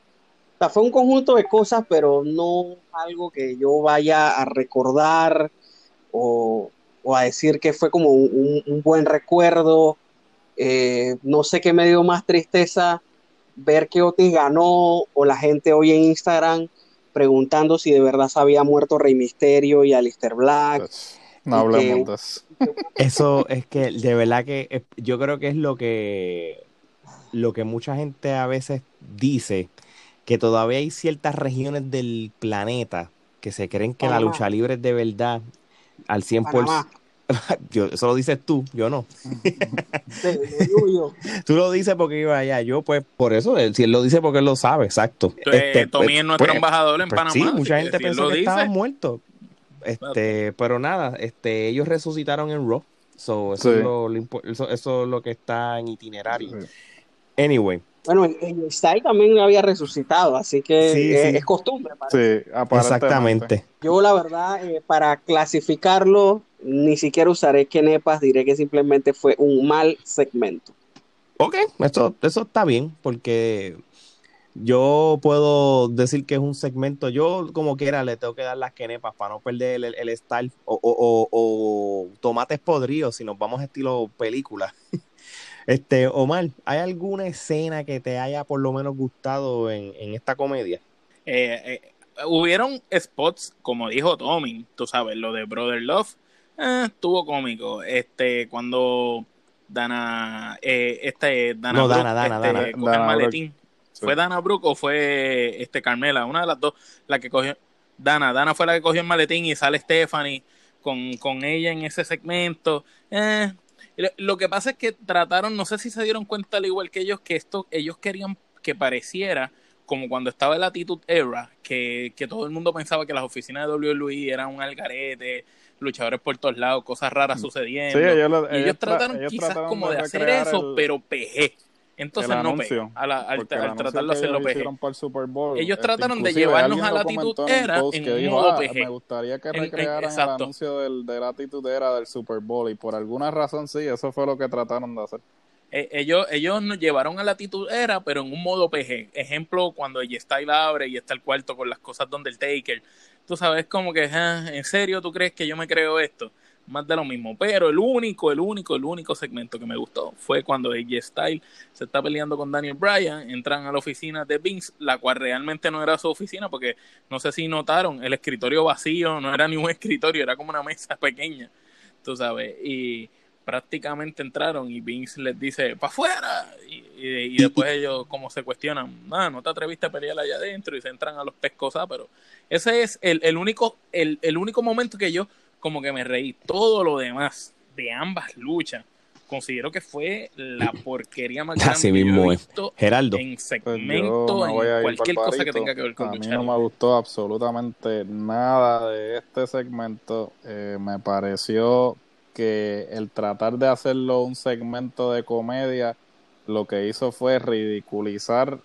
sea, fue un conjunto de cosas, pero no algo que yo vaya a recordar o, o a decir que fue como un, un buen recuerdo. Eh, no sé qué me dio más tristeza ver que Otis ganó o la gente hoy en Instagram preguntando si de verdad se había muerto Rey Misterio y Alistair Black. Pues, no hablemos de eso. Eso es que de verdad que yo creo que es lo que lo que mucha gente a veces dice que todavía hay ciertas regiones del planeta que se creen que la lucha libre es de verdad al 100%. Yo, eso lo dices tú, yo no. tú lo dices porque iba allá. Yo, pues, por eso, si él lo dice porque él lo sabe, exacto. este, Tommy pues, es nuestro pues, embajador en pues, Panamá. Sí, mucha gente pensó que estaba muerto. Este, pero nada, este, ellos resucitaron en Raw. So, eso, es lo, eso, eso, es lo que está en itinerario. Anyway, bueno, el Style también había resucitado, así que es, costumbre. Sí, exactamente. Yo, la verdad, eh, para clasificarlo, ni siquiera usaré Kenepas, diré que simplemente fue un mal segmento. Ok, eso, eso está bien, porque yo puedo decir que es un segmento, yo como quiera le tengo que dar las quenepas para no perder el, el, style o, o, o, tomates podridos si nos vamos a estilo película. Este, Omar, ¿hay alguna escena que te haya por lo menos gustado en, esta comedia? Eh, eh, hubieron spots, como dijo Tommy, tú sabes, lo de Brother Love, eh, estuvo cómico. Este, cuando Dana, eh, este, Dana, no, Dana, Dana, este, Dana, el maletín. ¿Fue Dana Brooke o fue este Carmela? Una de las dos, la que cogió. Dana, Dana fue la que cogió el maletín y sale Stephanie con, con ella en ese segmento. Eh, lo que pasa es que trataron, no sé si se dieron cuenta al igual que ellos, que esto, ellos querían que pareciera como cuando estaba el Attitude Era, que, que todo el mundo pensaba que las oficinas de WWE eran un algarete, luchadores por todos lados, cosas raras sucediendo. y ellos, trataron quizás como de, hacer eso, pero PG. Entonces no al, al, tratar de hacerlo PG. Ellos este, trataron de llevarnos a la era en modo ah, Me gustaría que recrearan el, anuncio del, de la era del Super Bowl y por alguna razón sí, eso fue lo que trataron de hacer. Eh, ellos, ellos nos llevaron a la era, pero en un modo PG. Ejemplo, cuando y abre y está el cuarto con las cosas donde el Taker. Tú sabes como que, ah, ¿en serio tú crees que yo me creo esto? Más de lo mismo. Pero el único, el único, el único segmento que me gustó fue cuando AJ Style se está peleando con Daniel Bryan, entran a la oficina de Vince, la cual realmente no era su oficina, porque no sé si notaron, el escritorio vacío no era ni un escritorio, era como una mesa pequeña, tú sabes, y prácticamente entraron y Vince les dice, ¡para afuera! Y, después ellos como se cuestionan, ah, no te atreviste a pelear allá adentro y se entran a los pescosas, pero ese es el, el único, el, el único momento que yo como que me reí. Todo lo demás de ambas luchas considero que fue la porquería más grande Así mismo es. Geraldo. en pues segmento, en cualquier cosa que tenga que ver con A mí no me gustó absolutamente nada de este segmento. Eh, me pareció que el tratar de hacerlo un segmento de comedia, lo que hizo fue ridiculizar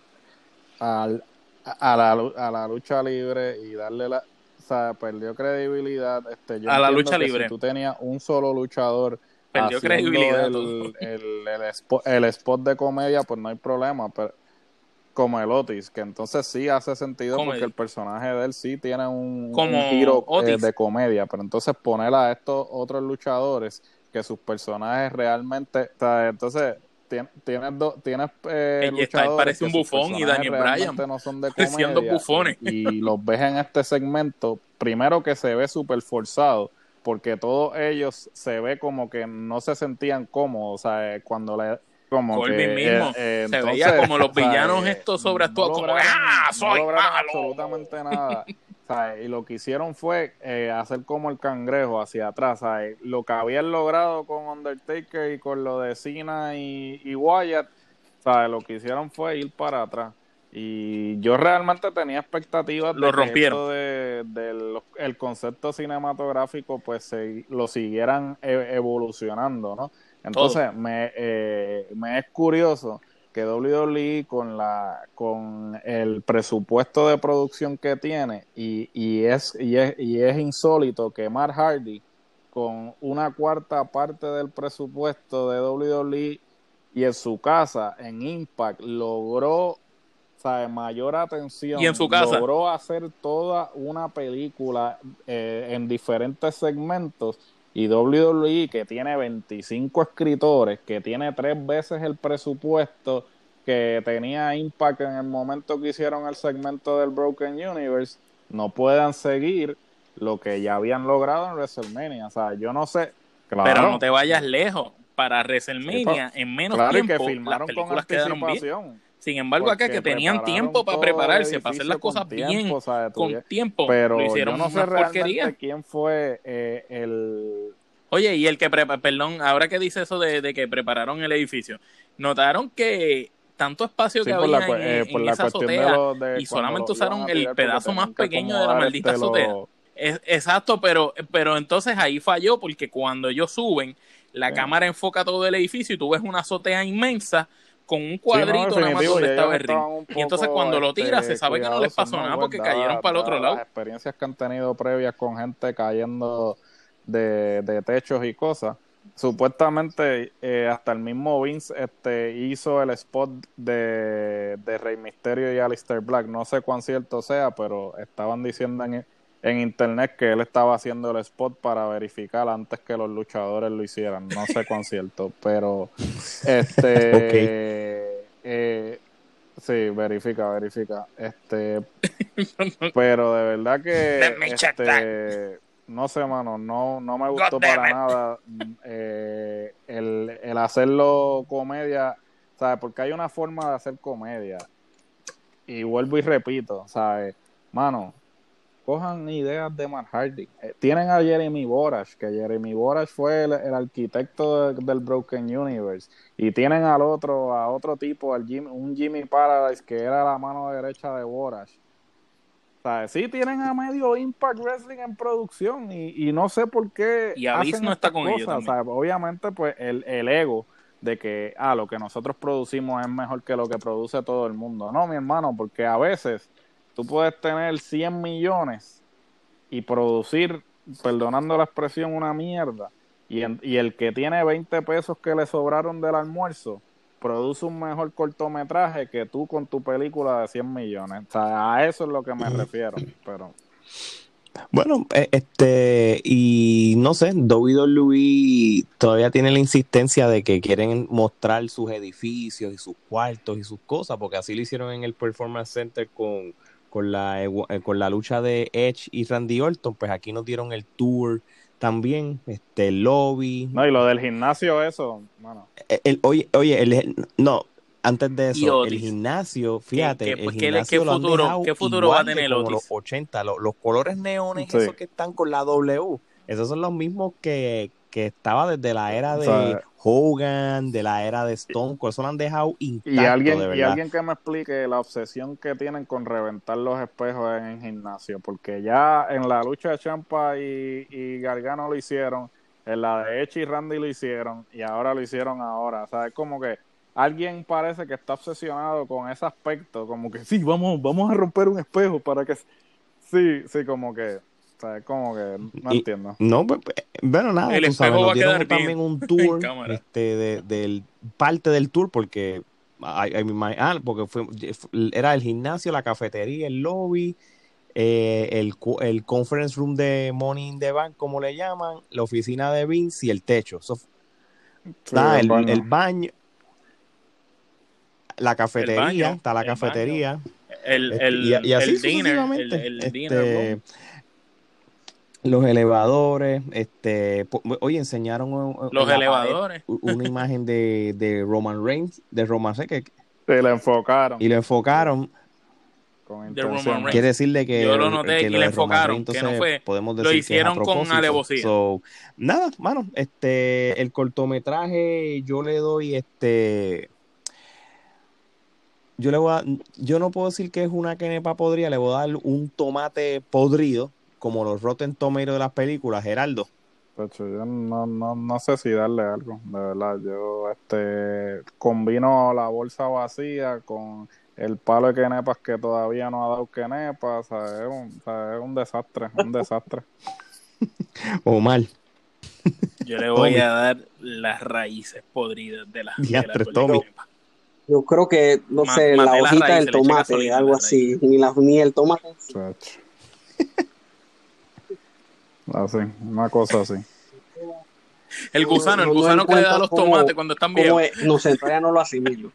al, a, la, a la lucha libre y darle la, o sea, perdió credibilidad. Este, yo a la lucha libre. Si tú tenías un solo luchador. Perdió credibilidad. El, el, el, spot, de comedia, pues no hay problema. Pero, como el Otis, que entonces sí hace sentido porque el personaje de él sí tiene un, giro eh, de comedia. Pero entonces poner a estos otros luchadores que sus personajes realmente. O sea, entonces tienes, dos tienes eh, parece un bufón y Daniel Bryan no son de comedia, bufones. y los ves en este segmento primero que se ve súper forzado porque todos ellos se ve como que no se sentían cómodos o sea eh, cuando le como que, mismo. eh, se veía como los villanos estos sobre todo como ah soy malo absolutamente nada y lo que hicieron fue eh, hacer como el cangrejo hacia atrás. Lo que habían logrado con Undertaker y con lo de Cena y, y Wyatt, lo que hicieron fue ir para atrás. Y yo realmente tenía expectativas lo de rompieron. de, el concepto cinematográfico pues se, lo siguieran e, evolucionando, ¿no? Entonces me, eh, me es curioso que WWE con la con el presupuesto de producción que tiene y, y, es, y, es, y es insólito que Mark Hardy con una cuarta parte del presupuesto de WWE y en su casa en Impact logró sea, mayor atención. Y en su casa. Logró hacer toda una película eh, en diferentes segmentos. Y WWE, que tiene 25 escritores, que tiene tres veces el presupuesto que tenía Impact en el momento que hicieron el segmento del Broken Universe, no puedan seguir lo que ya habían logrado en WrestleMania. O sea, yo no sé. Claro, Pero no te vayas lejos. Para WrestleMania, en menos claro, tiempo, que las con películas quedaron bien. Sin embargo, acá que tenían tiempo para prepararse, para hacer las cosas bien, o sea, con tiempo, Pero lo hicieron yo no sé realmente porquería. quién fue eh, el... Oye, y el que prepa- perdón, ahora que dice eso de, de que prepararon el edificio, notaron que tanto espacio Sí, que había la, en, eh, en esa de azotea, de y solamente usaron el pedazo más que pequeño de la maldita este, azotea. lo- Es- exacto, pero, pero entonces ahí falló porque cuando ellos suben, la Sí. cámara enfoca todo el edificio y tú ves una azotea inmensa con un Sí, no, cuadrito nada más donde estaba el ring. Y entonces cuando lo este, se sabe que no les pasó nada porque Dadas- cayeron para el otro lado. Las experiencias que han tenido previas con gente cayendo de, de techos y cosas. Supuestamente eh, hasta el mismo Vince este, hizo el spot de, de Rey Misterio y Alistair Black. No sé cuán cierto sea, pero estaban diciendo en, en internet que él estaba haciendo el spot para verificar antes que los luchadores lo hicieran. No sé cuán cierto, pero este eh, sí, verifica, verifica. Este pero de verdad que Let me check este, no sé, mano, no, no me gustó God para nada eh, el, el hacerlo comedia, ¿sabes? Porque hay una forma de hacer comedia. Y vuelvo y repito, ¿sabes? Mano, cojan ideas de Matt Hardy. Eh, tienen a Jeremy Borash, que Jeremy Borash fue el, el arquitecto de- del Broken Universe. Y tienen al otro, a otro tipo, al Jim- un Jimmy Paradise, que era la mano derecha de Borash. ¿Sabes? Sí tienen a medio Impact Wrestling en producción y, y no sé por qué Y Abyss hacen no está con ellos también. ¿sabes? Obviamente, pues el, el ego de que, ah, lo que nosotros producimos es mejor que lo que produce todo el mundo. No, mi hermano, porque a veces tú puedes tener 100 millones y producir, perdonando la expresión, una mierda. Y, en- y el que tiene 20 pesos que le sobraron del almuerzo, produce un mejor cortometraje que tú con tu película de 100 millones. O sea, a eso es lo que me refiero. Pero Bueno, eh, este, y no sé, WWE todavía tiene la insistencia de que quieren mostrar sus edificios y sus cuartos y sus cosas, porque así lo hicieron en el Performance Center con, con, la, eh, con la lucha de Edge y Randy Orton, pues aquí nos dieron el tour también, este, el lobby. no, y lo del gimnasio, eso, bueno. Eh, el- oye, oye, el, no, antes de eso, el gimnasio, fíjate, qué- el gimnasio futuro- qué futuro va a tener Otis? los 80, lo- los colores neones Sí. esos que están con la W, esos son los mismos que, que estaba desde la era de O sea, Hogan, de la era de Stone Cold, eso lo han dejado intacto, Y alguien, de y verdad. alguien que me explique la obsesión que tienen con reventar los espejos en el gimnasio, porque ya en la lucha de Champa y, y Gargano lo hicieron, en la de Edge y Randy lo hicieron, y ahora lo hicieron ahora. O sea, es como que alguien parece que está obsesionado con ese aspecto, como que sí, vamos, vamos a romper un espejo para que... Sí, sí, como que... O sea, es como que... No Y- entiendo. No, pues, pues, bueno, nada, El sabes, espejo va a quedar bien también un tour este, de, del parte del tour porque ah, porque fue, era el gimnasio, la cafetería, el lobby, eh, el, el conference room de Money in the Bank, como le llaman, la oficina de Vince y el techo. Sí, está el, baño. el baño, la cafetería, baño, está la el cafetería. El, Este, el, y, y así el dinner, el, sucesivamente. el Este, dinner room. Los elevadores, este, oye, enseñaron los en la elevadores. pared una imagen de, de Roman Reigns, de Roman Reigns, que- Se le enfocaron y lo enfocaron. con De Roman intención. Reigns. Quiere decirle que, Yo lo noté que y lo le de enfocaron, Reigns, que entonces, no fue- podemos lo decir que hicieron con alevosía. So, nada, mano, este, el cortometraje yo le doy este yo le voy a, yo no puedo decir que es una quenepa podrida, le voy a dar un tomate podrido, como los Rotten Tomatoes de las películas, Geraldo. Tacho, yo no, no, no sé si darle algo, de verdad. Yo este combino la bolsa vacía con el palo de quenepas que todavía no ha dado quenepas. o sea, es, un, o sea, es un desastre, un desastre. O mal. Yo le voy Tommy. a dar las raíces podridas de la, de la Diantre, torta Tommy. quenepa. Yo creo que, no Ma- sé, la hojita raíz, del tomate, algo así. Ni, la, ni el tomate. Así, una cosa así. El gusano, el No- no gusano que le da los cómo- tomates cuando están viejos. es, no sé, todavía no lo asimilo.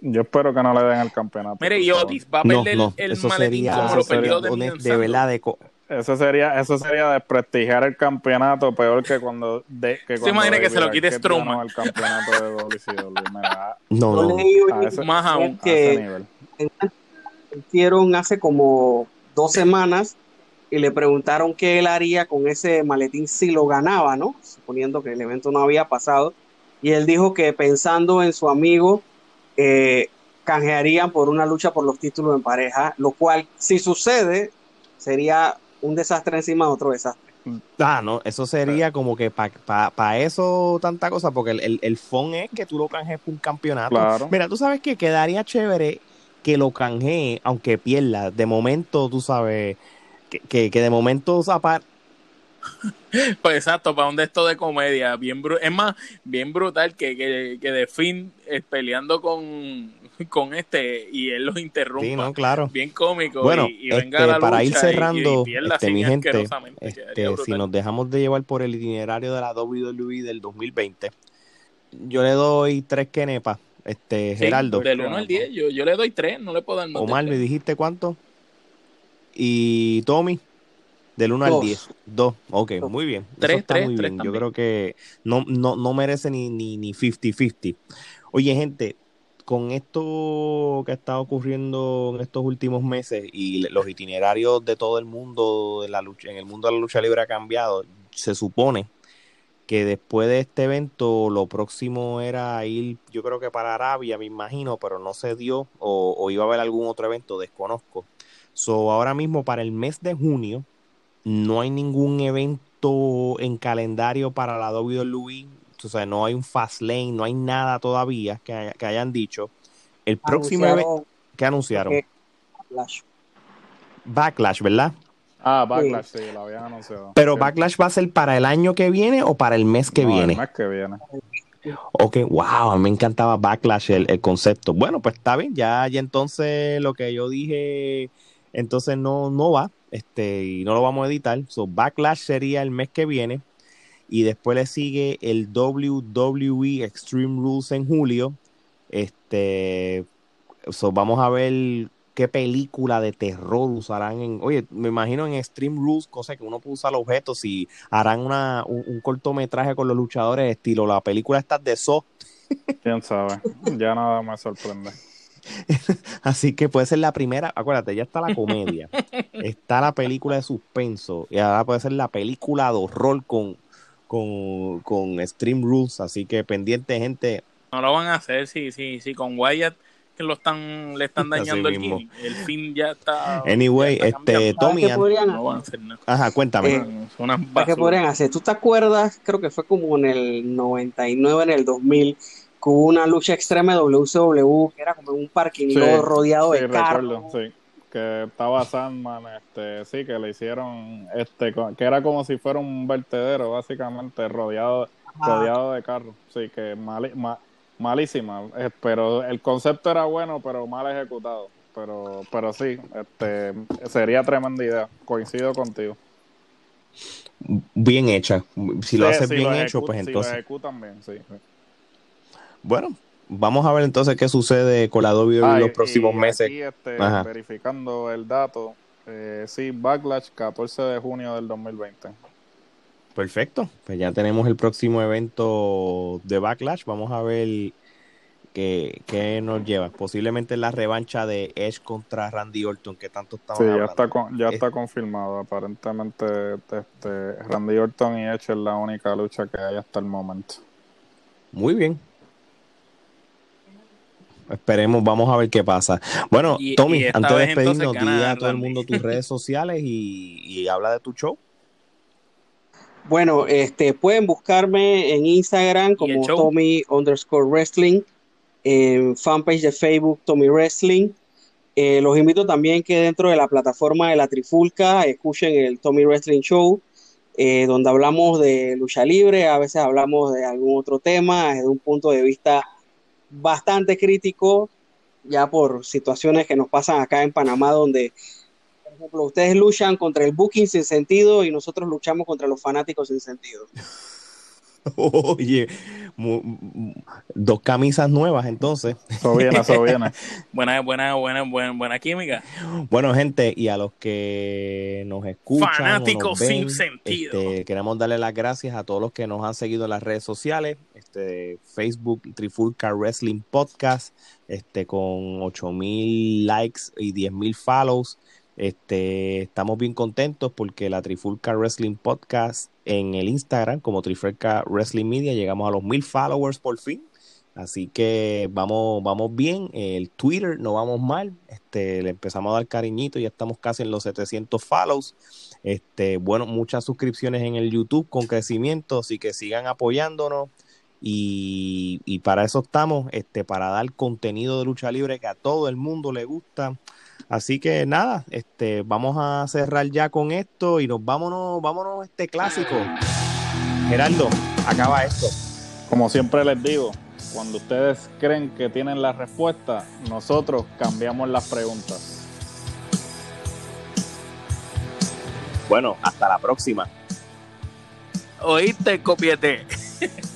Yo espero que no le den el campeonato. Mire, y. Otis va a perder no, el eso maletín sería, como eso lo sería perdió de, de, Mian de Sanders. verdad de co- Eso sería, eso sería desprestigiar el campeonato peor que cuando, de, que cuando imagina que se lo quite Strowman. el campeonato de WCW. Mira, no, no. a hoy ese- Más aún. a ese que nivel. Hicieron hace como dos semanas y le preguntaron qué él haría con ese maletín si lo ganaba, ¿no? Suponiendo que el evento no había pasado. Y él dijo que pensando en su amigo, eh, canjearían por una lucha por los títulos en pareja, lo cual, si sucede, sería un desastre encima de otro desastre. Ah, no, eso sería como que para eso tanta cosa, porque el, el, el fun es que tú lo canjees por un campeonato. Claro. Mira, tú sabes que quedaría chévere que lo canjee, aunque pierda. De momento, tú sabes, que, que, que de momento zapar. Pues exacto, para un de esto de comedia, bien bru- es más, bien brutal que, que, que de fin eh, peleando con, con este y él los interrumpa. Sí, no, claro. Bien cómico Bueno, y, y venga este, la para ir y- cerrando, y, pierda este, mi gente, este, si nos dejamos de llevar por el itinerario de la WWE del 2020, yo le doy tres quenepas. Este, Sí, Geraldo, del 1 al 10, yo, yo le doy 3, no le puedo dar más Omar, ¿me dijiste cuánto? Y Tommy, del 1 al Dos. 10. 2. Ok, Dos. muy bien. Eso Tres, está tres, muy tres bien. Yo también. creo que no, no, no merece ni, ni, ni 50-50. Oye, gente, con esto que está ocurriendo en estos últimos meses y los itinerarios de todo el mundo de la lucha, en el mundo de la lucha libre ha cambiado, se supone que después de este evento lo próximo era ir, yo creo que para Arabia, me imagino, pero no se dio o, o iba a haber algún otro evento, desconozco. So, ahora mismo para el mes de junio no hay ningún evento en calendario para la WWE, o sea, no hay un fast lane, no hay nada todavía que, haya- que hayan dicho. El próximo evento que anunciaron, Flash. Backlash, ¿verdad? Ah, Backlash, sí, lo habían anunciado. Pero. Backlash va a ser para el año que viene o para el mes que No, viene. El mes que viene. Ok, wow, a mí me encantaba Backlash, el, el concepto. Bueno, pues está bien, ya, ya entonces lo que yo dije, entonces no, no va, este, y no lo vamos a editar. So, Backlash sería el mes que viene, y después le sigue el WWE Extreme Rules en julio. Este, so, vamos a ver qué película de terror usarán en, oye, me imagino en Extreme Rules, cosa que uno puede usar objetos y harán una, un, un cortometraje con los luchadores estilo la película esta de So, Quién sabe. Ya nada me sorprende. así que puede ser la primera, acuérdate, ya está la comedia, está la película de suspenso y ahora puede ser la película de horror con, con, con Extreme Rules, así que pendiente gente, No lo van a hacer, sí, sí, sí, con Wyatt que lo están, le están dañando el gimmick. El fin ya está. Anyway, ya está este. Tommy, ¿Sabes qué an- podrían No van a hacer nada. ajá, cuéntame. Eh, Son unas ¿Sabes qué podrían hacer? ¿Tú te acuerdas? Creo que fue como en el 99, en el 2000, que hubo una lucha extrema de WCW, que era como un parking Sí, lot rodeado sí, de carros. sí. Que estaba Sandman, este, sí, que le hicieron, este, que era como si fuera un vertedero, básicamente, rodeado, Ajá. rodeado de carros. Sí, que mali- ma- malísima. eh, pero el concepto era bueno, pero mal ejecutado. Pero, pero sí, este, sería tremenda idea. Coincido contigo. Bien hecha. Si lo Sí, haces si bien lo hecho, pues si lo entonces. ejecutan bien, sí. sí. Bueno, vamos a ver entonces qué sucede con la WWE Ah, los y- próximos y meses. Aquí, este, verificando el dato, eh, sí, Backlash, 14 de junio del 2020. Perfecto. Pues ya tenemos el próximo evento de Backlash. Vamos a ver qué, qué nos lleva. Posiblemente la revancha de Edge contra Randy Orton, que tanto estamos Sí, ya hablando. está, con- ya está confirmado. Aparentemente, este, Randy Orton y Edge es la única lucha que hay hasta el momento. Muy bien. Esperemos, vamos a ver qué pasa. Bueno, Y- Tommy, y antes de despedirnos, di a todo el mundo tus redes sociales y, y habla de tu show. Bueno, este, pueden buscarme en Instagram ¿Y el como? Tommy underscore wrestling, en fanpage de Facebook Tommy Wrestling. Eh, los invito también que dentro de la plataforma de la Trifulca escuchen el Tommy Wrestling Show eh, donde hablamos de lucha libre, a veces hablamos de algún otro tema desde un punto de vista bastante crítico, ya por situaciones que nos pasan acá en Panamá, donde, por ejemplo, ustedes luchan contra el booking sin sentido y nosotros luchamos contra los fanáticos sin sentido. Oye, dos camisas nuevas entonces. Eso viene. buena, buena, buena, buena, buena química. Bueno, gente, y a los que nos escuchan. Fanáticos sin sentido. Este, queremos darle las gracias a todos los que nos han seguido en las redes sociales. Este, Facebook, Trifulca Wrestling Podcast, este, con 8000 likes y 10000 follows. Este, estamos bien contentos porque la Trifulca Wrestling Podcast en el Instagram como Trifulca Wrestling Media llegamos a los mil followers por fin. Así que vamos, vamos bien. El Twitter no vamos mal. Este, le empezamos a dar cariñito, ya estamos casi en los 700 follows. Este, bueno, muchas suscripciones en el YouTube con crecimiento, así que sigan apoyándonos. Y, para eso estamos, este, para dar contenido de lucha libre que a todo el mundo le gusta. Así que nada, este, vamos a cerrar ya con esto y nos vámonos, vámonos este clásico. Gerardo, acaba esto. Como siempre les digo, cuando ustedes creen que tienen la respuesta, nosotros cambiamos las preguntas. Bueno, hasta la próxima. Oíste, copiete.